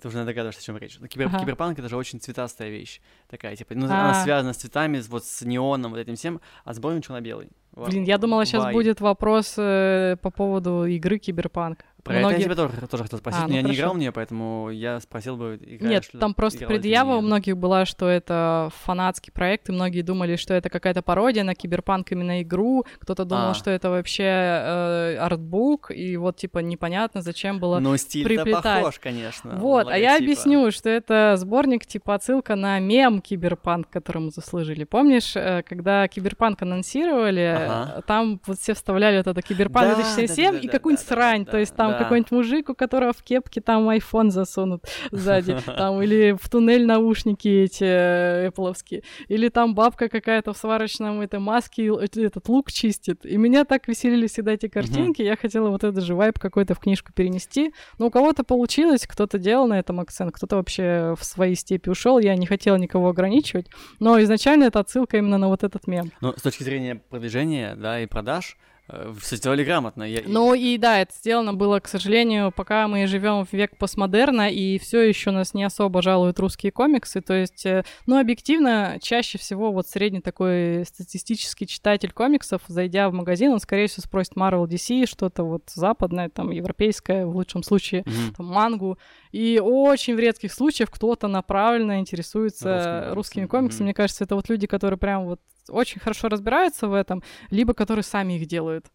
Ты уже догадываешься, о чем речь. Ну, кибер- Ага. Киберпанк это же очень цветастая вещь. Такая, типа, ну, А. она связана с цветами, вот с неоном, вот этим всем, а сборник черно-белый. Блин, я думала, сейчас why? будет вопрос э, по поводу игры Киберпанк. Про это я Многие- тебя тоже, тоже хотел спросить, А, но ну я не хорошо. играл в нее, поэтому я спросил бы, Нет, там просто играл предъява у многих была, что это фанатский проект, и многие думали, что это какая-то пародия на Киберпанк именно игру, кто-то думал, А. что это вообще э, артбук, и вот типа непонятно, зачем было Ну, стиль-то приплетать. похож, конечно. Вот, а я логотипа. объясню, что это сборник типа отсылка на мем Киберпанк, которого мы заслужили. Помнишь, э, когда Киберпанк анонсировали, Ага. там вот все вставляли вот это Киберпанк Да, 2077 да, да, и да, какую-нибудь да, срань, да, то есть там какой-нибудь мужик, у которого в кепке там iPhone засунут сзади, там или в туннель наушники эти э, Apple-овские, или там бабка какая-то в сварочном этой маске л- этот лук чистит. И меня так веселили всегда эти картинки, я хотела вот этот же вайп какой-то в книжку перенести, но у кого-то получилось, кто-то делал на этом акцент, кто-то вообще в свои степи ушел. Я не хотела никого ограничивать, но изначально это отсылка именно на вот этот мем. Ну, с точки зрения продвижения, да, и продаж, э, все сделали грамотно. Я- Ну и да, это сделано было, к сожалению, пока мы живем в век постмодерна, и все еще нас не особо жалуют русские комиксы. То есть, э, ну, объективно, чаще всего вот средний такой статистический читатель комиксов, зайдя в магазин, он, скорее всего, спросит Marvel DC, что-то вот западное, там, европейское, в лучшем случае, Мгм. там, мангу. И очень в редких случаях кто-то направленно интересуется Русскими русскими, комиксами, мгм. Мне кажется, это вот люди, которые прям вот очень хорошо разбираются в этом, либо которые сами их делают.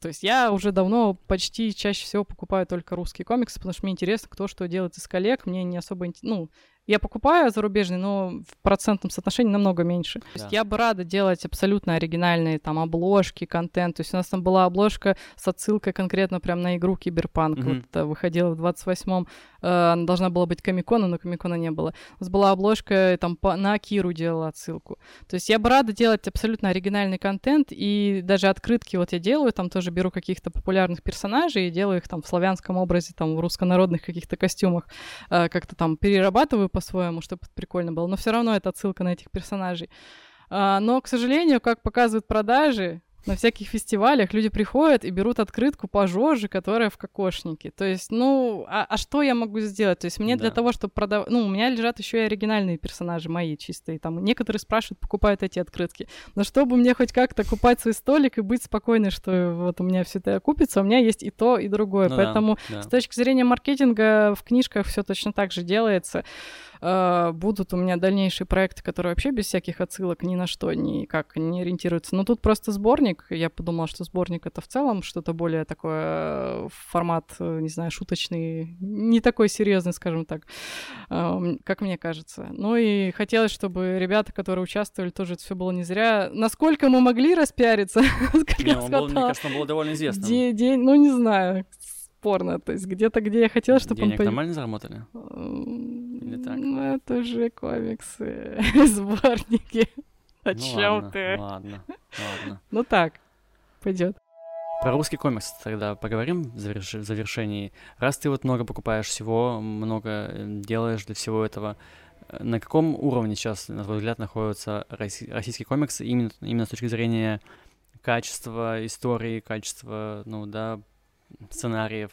То есть я уже давно почти чаще всего покупаю только русские комиксы, потому что мне интересно, кто что делает из коллег. Мне не особо... Ну, я покупаю зарубежные, но в процентном соотношении намного меньше. То есть Да. я бы рада делать абсолютно оригинальные там обложки, контент. То есть у нас там была обложка с отсылкой конкретно прям на игру Киберпанк. Мгм. Вот это выходила в 28-м. э, она должна была быть Комикона, но Комикона не было. У нас была обложка, э, там по- на Акиру делала отсылку. То есть я бы рада делать абсолютно оригинальный контент, и даже открытки вот я делаю, там тоже беру каких-то популярных персонажей и делаю их там в славянском образе, там в руссконародных каких-то костюмах, э, как-то там перерабатываю по-своему, чтобы прикольно было, но все равно это отсылка на этих персонажей. А, но, к сожалению, как показывают продажи, на всяких фестивалях люди приходят и берут открытку пожоже, которая в кокошнике. То есть, ну, а, а что я могу сделать? То есть мне для Да. того, чтобы продавать... Ну, у меня лежат еще и оригинальные персонажи мои чистые. Там некоторые спрашивают, покупают эти открытки. Но чтобы мне хоть как-то купать свой столик и быть спокойной, что вот у меня все это окупится, у меня есть и то, и другое. Ну да, Поэтому да. с точки зрения маркетинга в книжках все точно так же делается. Э, Будут у меня дальнейшие проекты, которые вообще без всяких отсылок ни на что никак не ориентируются. Но тут просто сборник. Я подумала, что сборник это в целом что-то более такое э, формат, э, не знаю, шуточный, не такой серьезный, скажем так, э, м, как мне кажется. Ну и хотелось, чтобы ребята, которые участвовали, тоже это все было не зря. Насколько мы могли распиариться, насколько Не, он был, мне кажется, он был довольно известным. Де- день, ну не знаю, спорно. То есть где-то, где я хотела, чтобы он Денег нормально заработали? Или так? Ну, это же комиксы, сборники. О Ну чем ладно, ты? Ладно, ладно. Ну так, пойдет. Про русский комикс тогда поговорим в заверш- в завершении. Раз ты вот много покупаешь всего, много э, делаешь для всего этого, э, на каком уровне сейчас, на твой взгляд, находятся росси- российские комиксы именно, именно с точки зрения качества истории, качества, ну да, сценариев?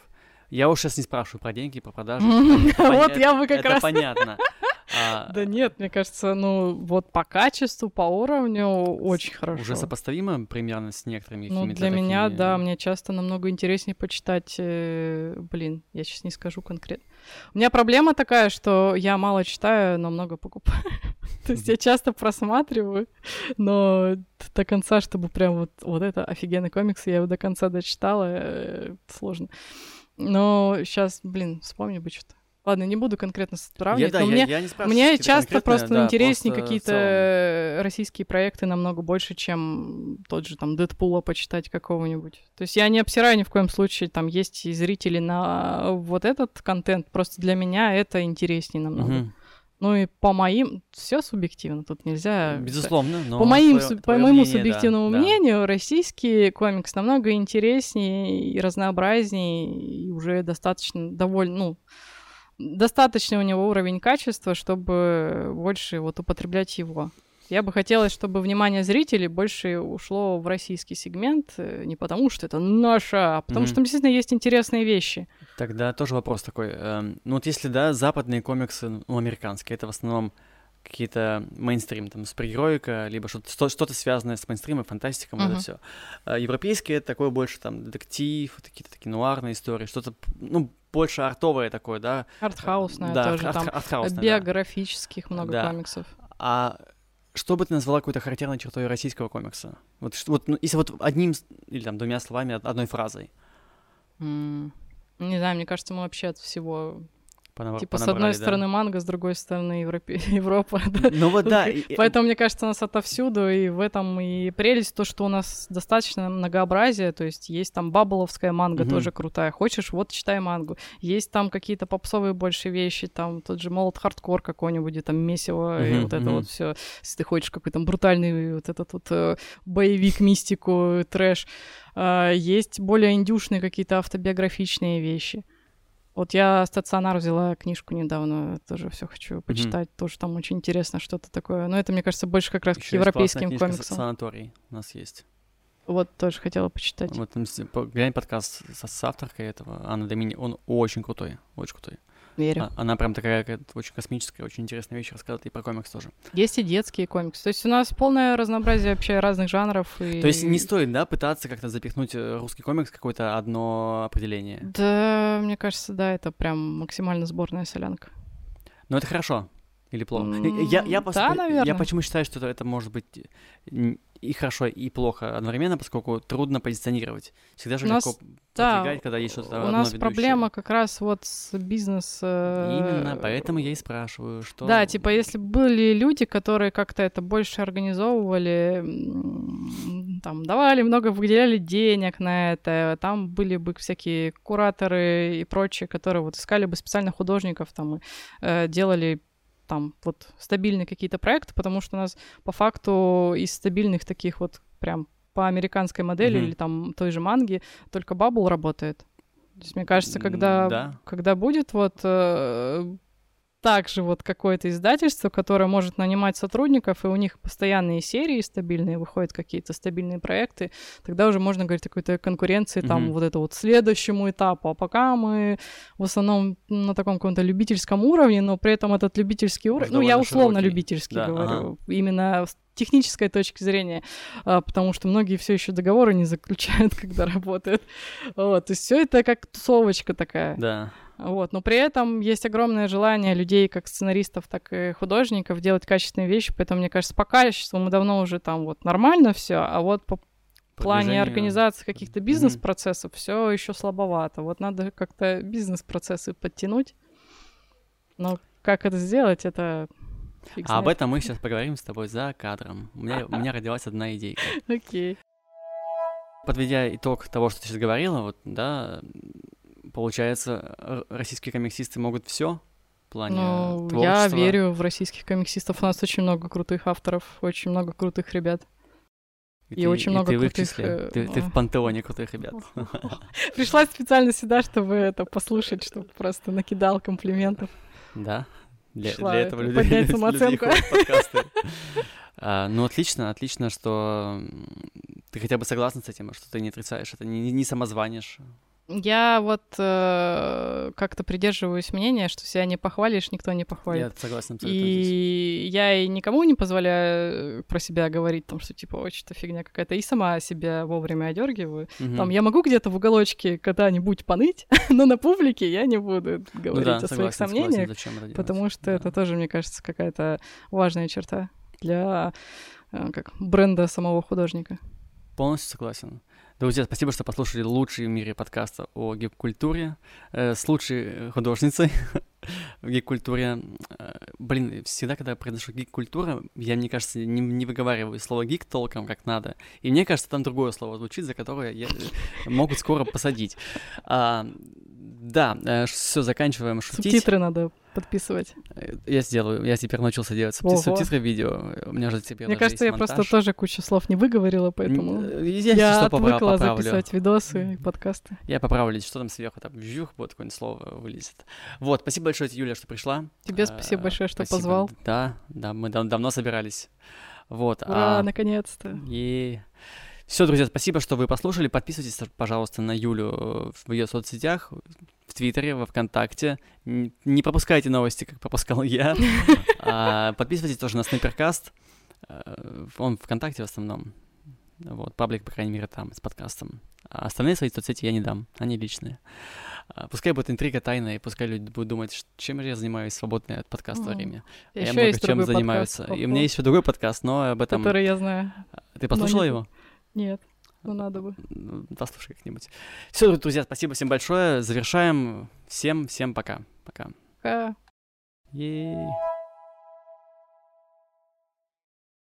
Я уж сейчас не спрашиваю про деньги, про продажи. Вот я бы как Это раз... понятно. А, Да нет, мне кажется, ну вот по качеству, по уровню очень хорошо. Уже сопоставимо примерно с некоторыми Ну, для меня, да, мне часто намного интереснее почитать... э, блин, я сейчас не скажу конкретно. У меня проблема такая, что я мало читаю, но много покупаю. То есть я часто просматриваю, но до конца, чтобы прям вот, вот это офигенный комикс, я его до конца дочитала, э, сложно. Но сейчас, блин, вспомни бы что-то. Ладно, не буду конкретно Я, сравнивать, да, но я, мне я не мне часто просто да, интереснее просто какие-то российские проекты намного больше, чем тот же там Дэдпула почитать какого-нибудь. То есть я не обсираю ни в коем случае, там есть и зрители на вот этот контент, просто для меня это интереснее намного. Мгм. Ну и по моим, все субъективно, тут нельзя... Безусловно, но По, моим, суб- по твоё моему мнение, да, субъективному да. мнению, российский комикс намного интереснее и разнообразнее, и уже достаточно довольно, ну, достаточный у него уровень качества, чтобы больше вот употреблять его. Я бы хотела, чтобы внимание зрителей больше ушло в российский сегмент, э, не потому что это наша, а потому Мгм. что там действительно есть интересные вещи. Тогда тоже вопрос такой. эм, ну вот если, да, западные комиксы, ну, американские, это в основном какие-то мейнстрим, там, супергероика, либо что-то, что- что-то связанное с мейнстримом, фантастиком, Мгм. это все. европейские это такое больше там детектив, какие-то такие нуарные истории, что-то, ну, больше артовое такое, да. Артхаусная да, тоже, арт- там артхаусное, да. биографических много Да. комиксов. А что бы ты назвала какой-то характерной чертой российского комикса? Вот, что- вот ну, если вот одним или там двумя словами, од- одной фразой М, Не знаю, мне кажется, мы вообще от всего... понабра- Типа, с понабрали, одной да? стороны манго, с другой стороны Европе- Европа. да. Ну вот да. и- и- Поэтому, мне кажется, у нас отовсюду, и в этом и прелесть, то, что у нас достаточно многообразия, то есть есть там бабловская манга, Мгм. тоже крутая. Хочешь, вот читай мангу. Есть там какие-то попсовые больше вещи, там тот же молот хардкор какой-нибудь, и там месиво, и Мгм, вот это мгм. вот все. Если ты хочешь какой-то брутальный вот этот вот э, боевик, мистику, трэш. А, есть более индюшные какие-то автобиографичные вещи. Вот я стационар взяла книжку недавно, тоже все хочу почитать, тоже там очень интересно что-то такое. Но это, мне кажется, больше как раз к есть классная европейским книжка комиксам. «Санаторий» у нас есть. Вот тоже хотела почитать. Вот глянь подкаст с, с авторкой этого, Анна Домини, он очень крутой, очень крутой. Верю. А- она прям такая очень космическая, очень интересная вещь рассказывает и про комикс тоже. Есть и детские комиксы. То есть у нас полное разнообразие вообще разных жанров. И... То есть не стоит, да, пытаться как-то запихнуть э, русский комикс в какое-то одно определение. Да, мне кажется, да, это прям максимально сборная солянка. Но это хорошо или плохо? М, Я, я, пос- да, я наверное. почему считаю, что это, это может быть н- и хорошо, и плохо одновременно, поскольку трудно позиционировать. Всегда же нас- легко да, продвигать, когда есть что-то У одно нас ведущее. проблема как раз вот с бизнес... э, Именно, поэтому я и спрашиваю, что... Да, типа, если были люди, которые как-то это больше организовывали, там, давали много, выделяли денег на это, там были бы всякие кураторы и прочие, которые вот искали бы специально художников, там, и э, делали там вот стабильные какие-то проекты, потому что у нас по факту из стабильных таких вот прям по американской модели Мгм. или там той же манги только Бабл работает. То есть, мне кажется, когда, да. когда будет вот э, также вот какое-то издательство, которое может нанимать сотрудников, и у них постоянные серии стабильные, выходят какие-то стабильные проекты, тогда уже можно говорить о какой-то конкуренции там Мгм. вот это вот следующему этапу. А пока мы в основном на таком каком-то любительском уровне, но при этом этот любительский уровень, ну, я довольно условно широкий. любительский Да, говорю, именно с технической точки зрения, а, потому что многие все еще договоры не заключают, когда работают. Вот, то есть все это как тусовочка такая. Да. Вот, но при этом есть огромное желание людей, как сценаристов, так и художников, делать качественные вещи, поэтому, мне кажется, по качеству мы давно уже там вот нормально все, а вот по плане Продвижение. организации каких-то бизнес-процессов все еще слабовато. Вот надо как-то бизнес-процессы подтянуть. Но как это сделать, это фиг А об знает. этом мы сейчас поговорим с тобой за кадром. У меня, у меня родилась одна идейка. Окей. Подведя итог того, что ты сейчас говорила, вот, да, получается, российские комиксисты могут все в плане Ну, я творчества. верю в российских комиксистов. У нас очень много крутых авторов, очень много крутых ребят. и ты- очень много ты крутых, э, Ты, ты ну. в пантеоне крутых ребят. Пришла специально сюда, чтобы это послушать, чтобы просто накидал комплиментов. Да. Для, Шла для этого это, людей, поднять самооценку. подкасты. А, ну, отлично, отлично, что ты хотя бы согласна с этим, что ты не отрицаешь, это не, не самозванишь. Я вот э, как-то придерживаюсь мнения, что себя не похвалишь, никто не похвалит. Я согласен абсолютно И здесь. я и никому не позволяю про себя говорить, там, что типа, очень то фигня какая-то, и сама себя вовремя одергиваю. Мгм. Там я могу где-то в уголочке когда-нибудь поныть, но на публике я не буду Ну говорить да, о своих согласен, согласен, сомнениях, делать. потому что Да. это тоже, мне кажется, какая-то важная черта для э, как бренда самого художника. Полностью согласен. Друзья, спасибо, что послушали лучший в мире подкаста о гик-культуре э, с лучшей э, художницей в гик-культуре. Э, Блин, всегда, когда я произношу гик-культура, я, мне кажется, не, не выговариваю слово гик толком, как надо. И мне кажется, там другое слово звучит, за которое я- э, могут скоро посадить. А, да, все, заканчиваем шутить. Субтитры надо подписывать. Э, Я сделаю, я теперь научился делать субти- субтитры видео. У меня же теперь Мне кажется, я есть просто монтаж. тоже кучу слов не выговорила, поэтому э, Я, я что, отвыкла поправлю. записывать видосы и подкасты. Я поправлю, что там сверху, там вжух, вот какое-нибудь слово вылезет. Вот, спасибо большое, Юля, что пришла. Тебе спасибо большое, что спасибо. позвал. Да, да, мы дав- давно собирались. Вот. Ура, а, наконец-то. Все, друзья, спасибо, что вы послушали. Подписывайтесь, пожалуйста, на Юлю э, в ее соцсетях, в Твиттере, во Вконтакте. Не пропускайте новости, как пропускал я. А, Подписывайтесь тоже на Снайперкаст. Э, Он ВКонтакте в основном. Вот, паблик, по крайней мере, там, с подкастом. А остальные свои соцсети я не дам, они личные. А, Пускай будет интрига тайная, и пускай люди будут думать, чем же я занимаюсь в свободное от подкаста Мгм. время. Я много чем занимаюсь. подкаст, И у меня есть еще другой подкаст, но об этом... который я знаю. Ты послушала его? Нет, ну надо бы. Ну, Послушай как-нибудь. Все, друзья, спасибо всем большое. Завершаем. Всем, всем пока. Пока. Пока. Ей.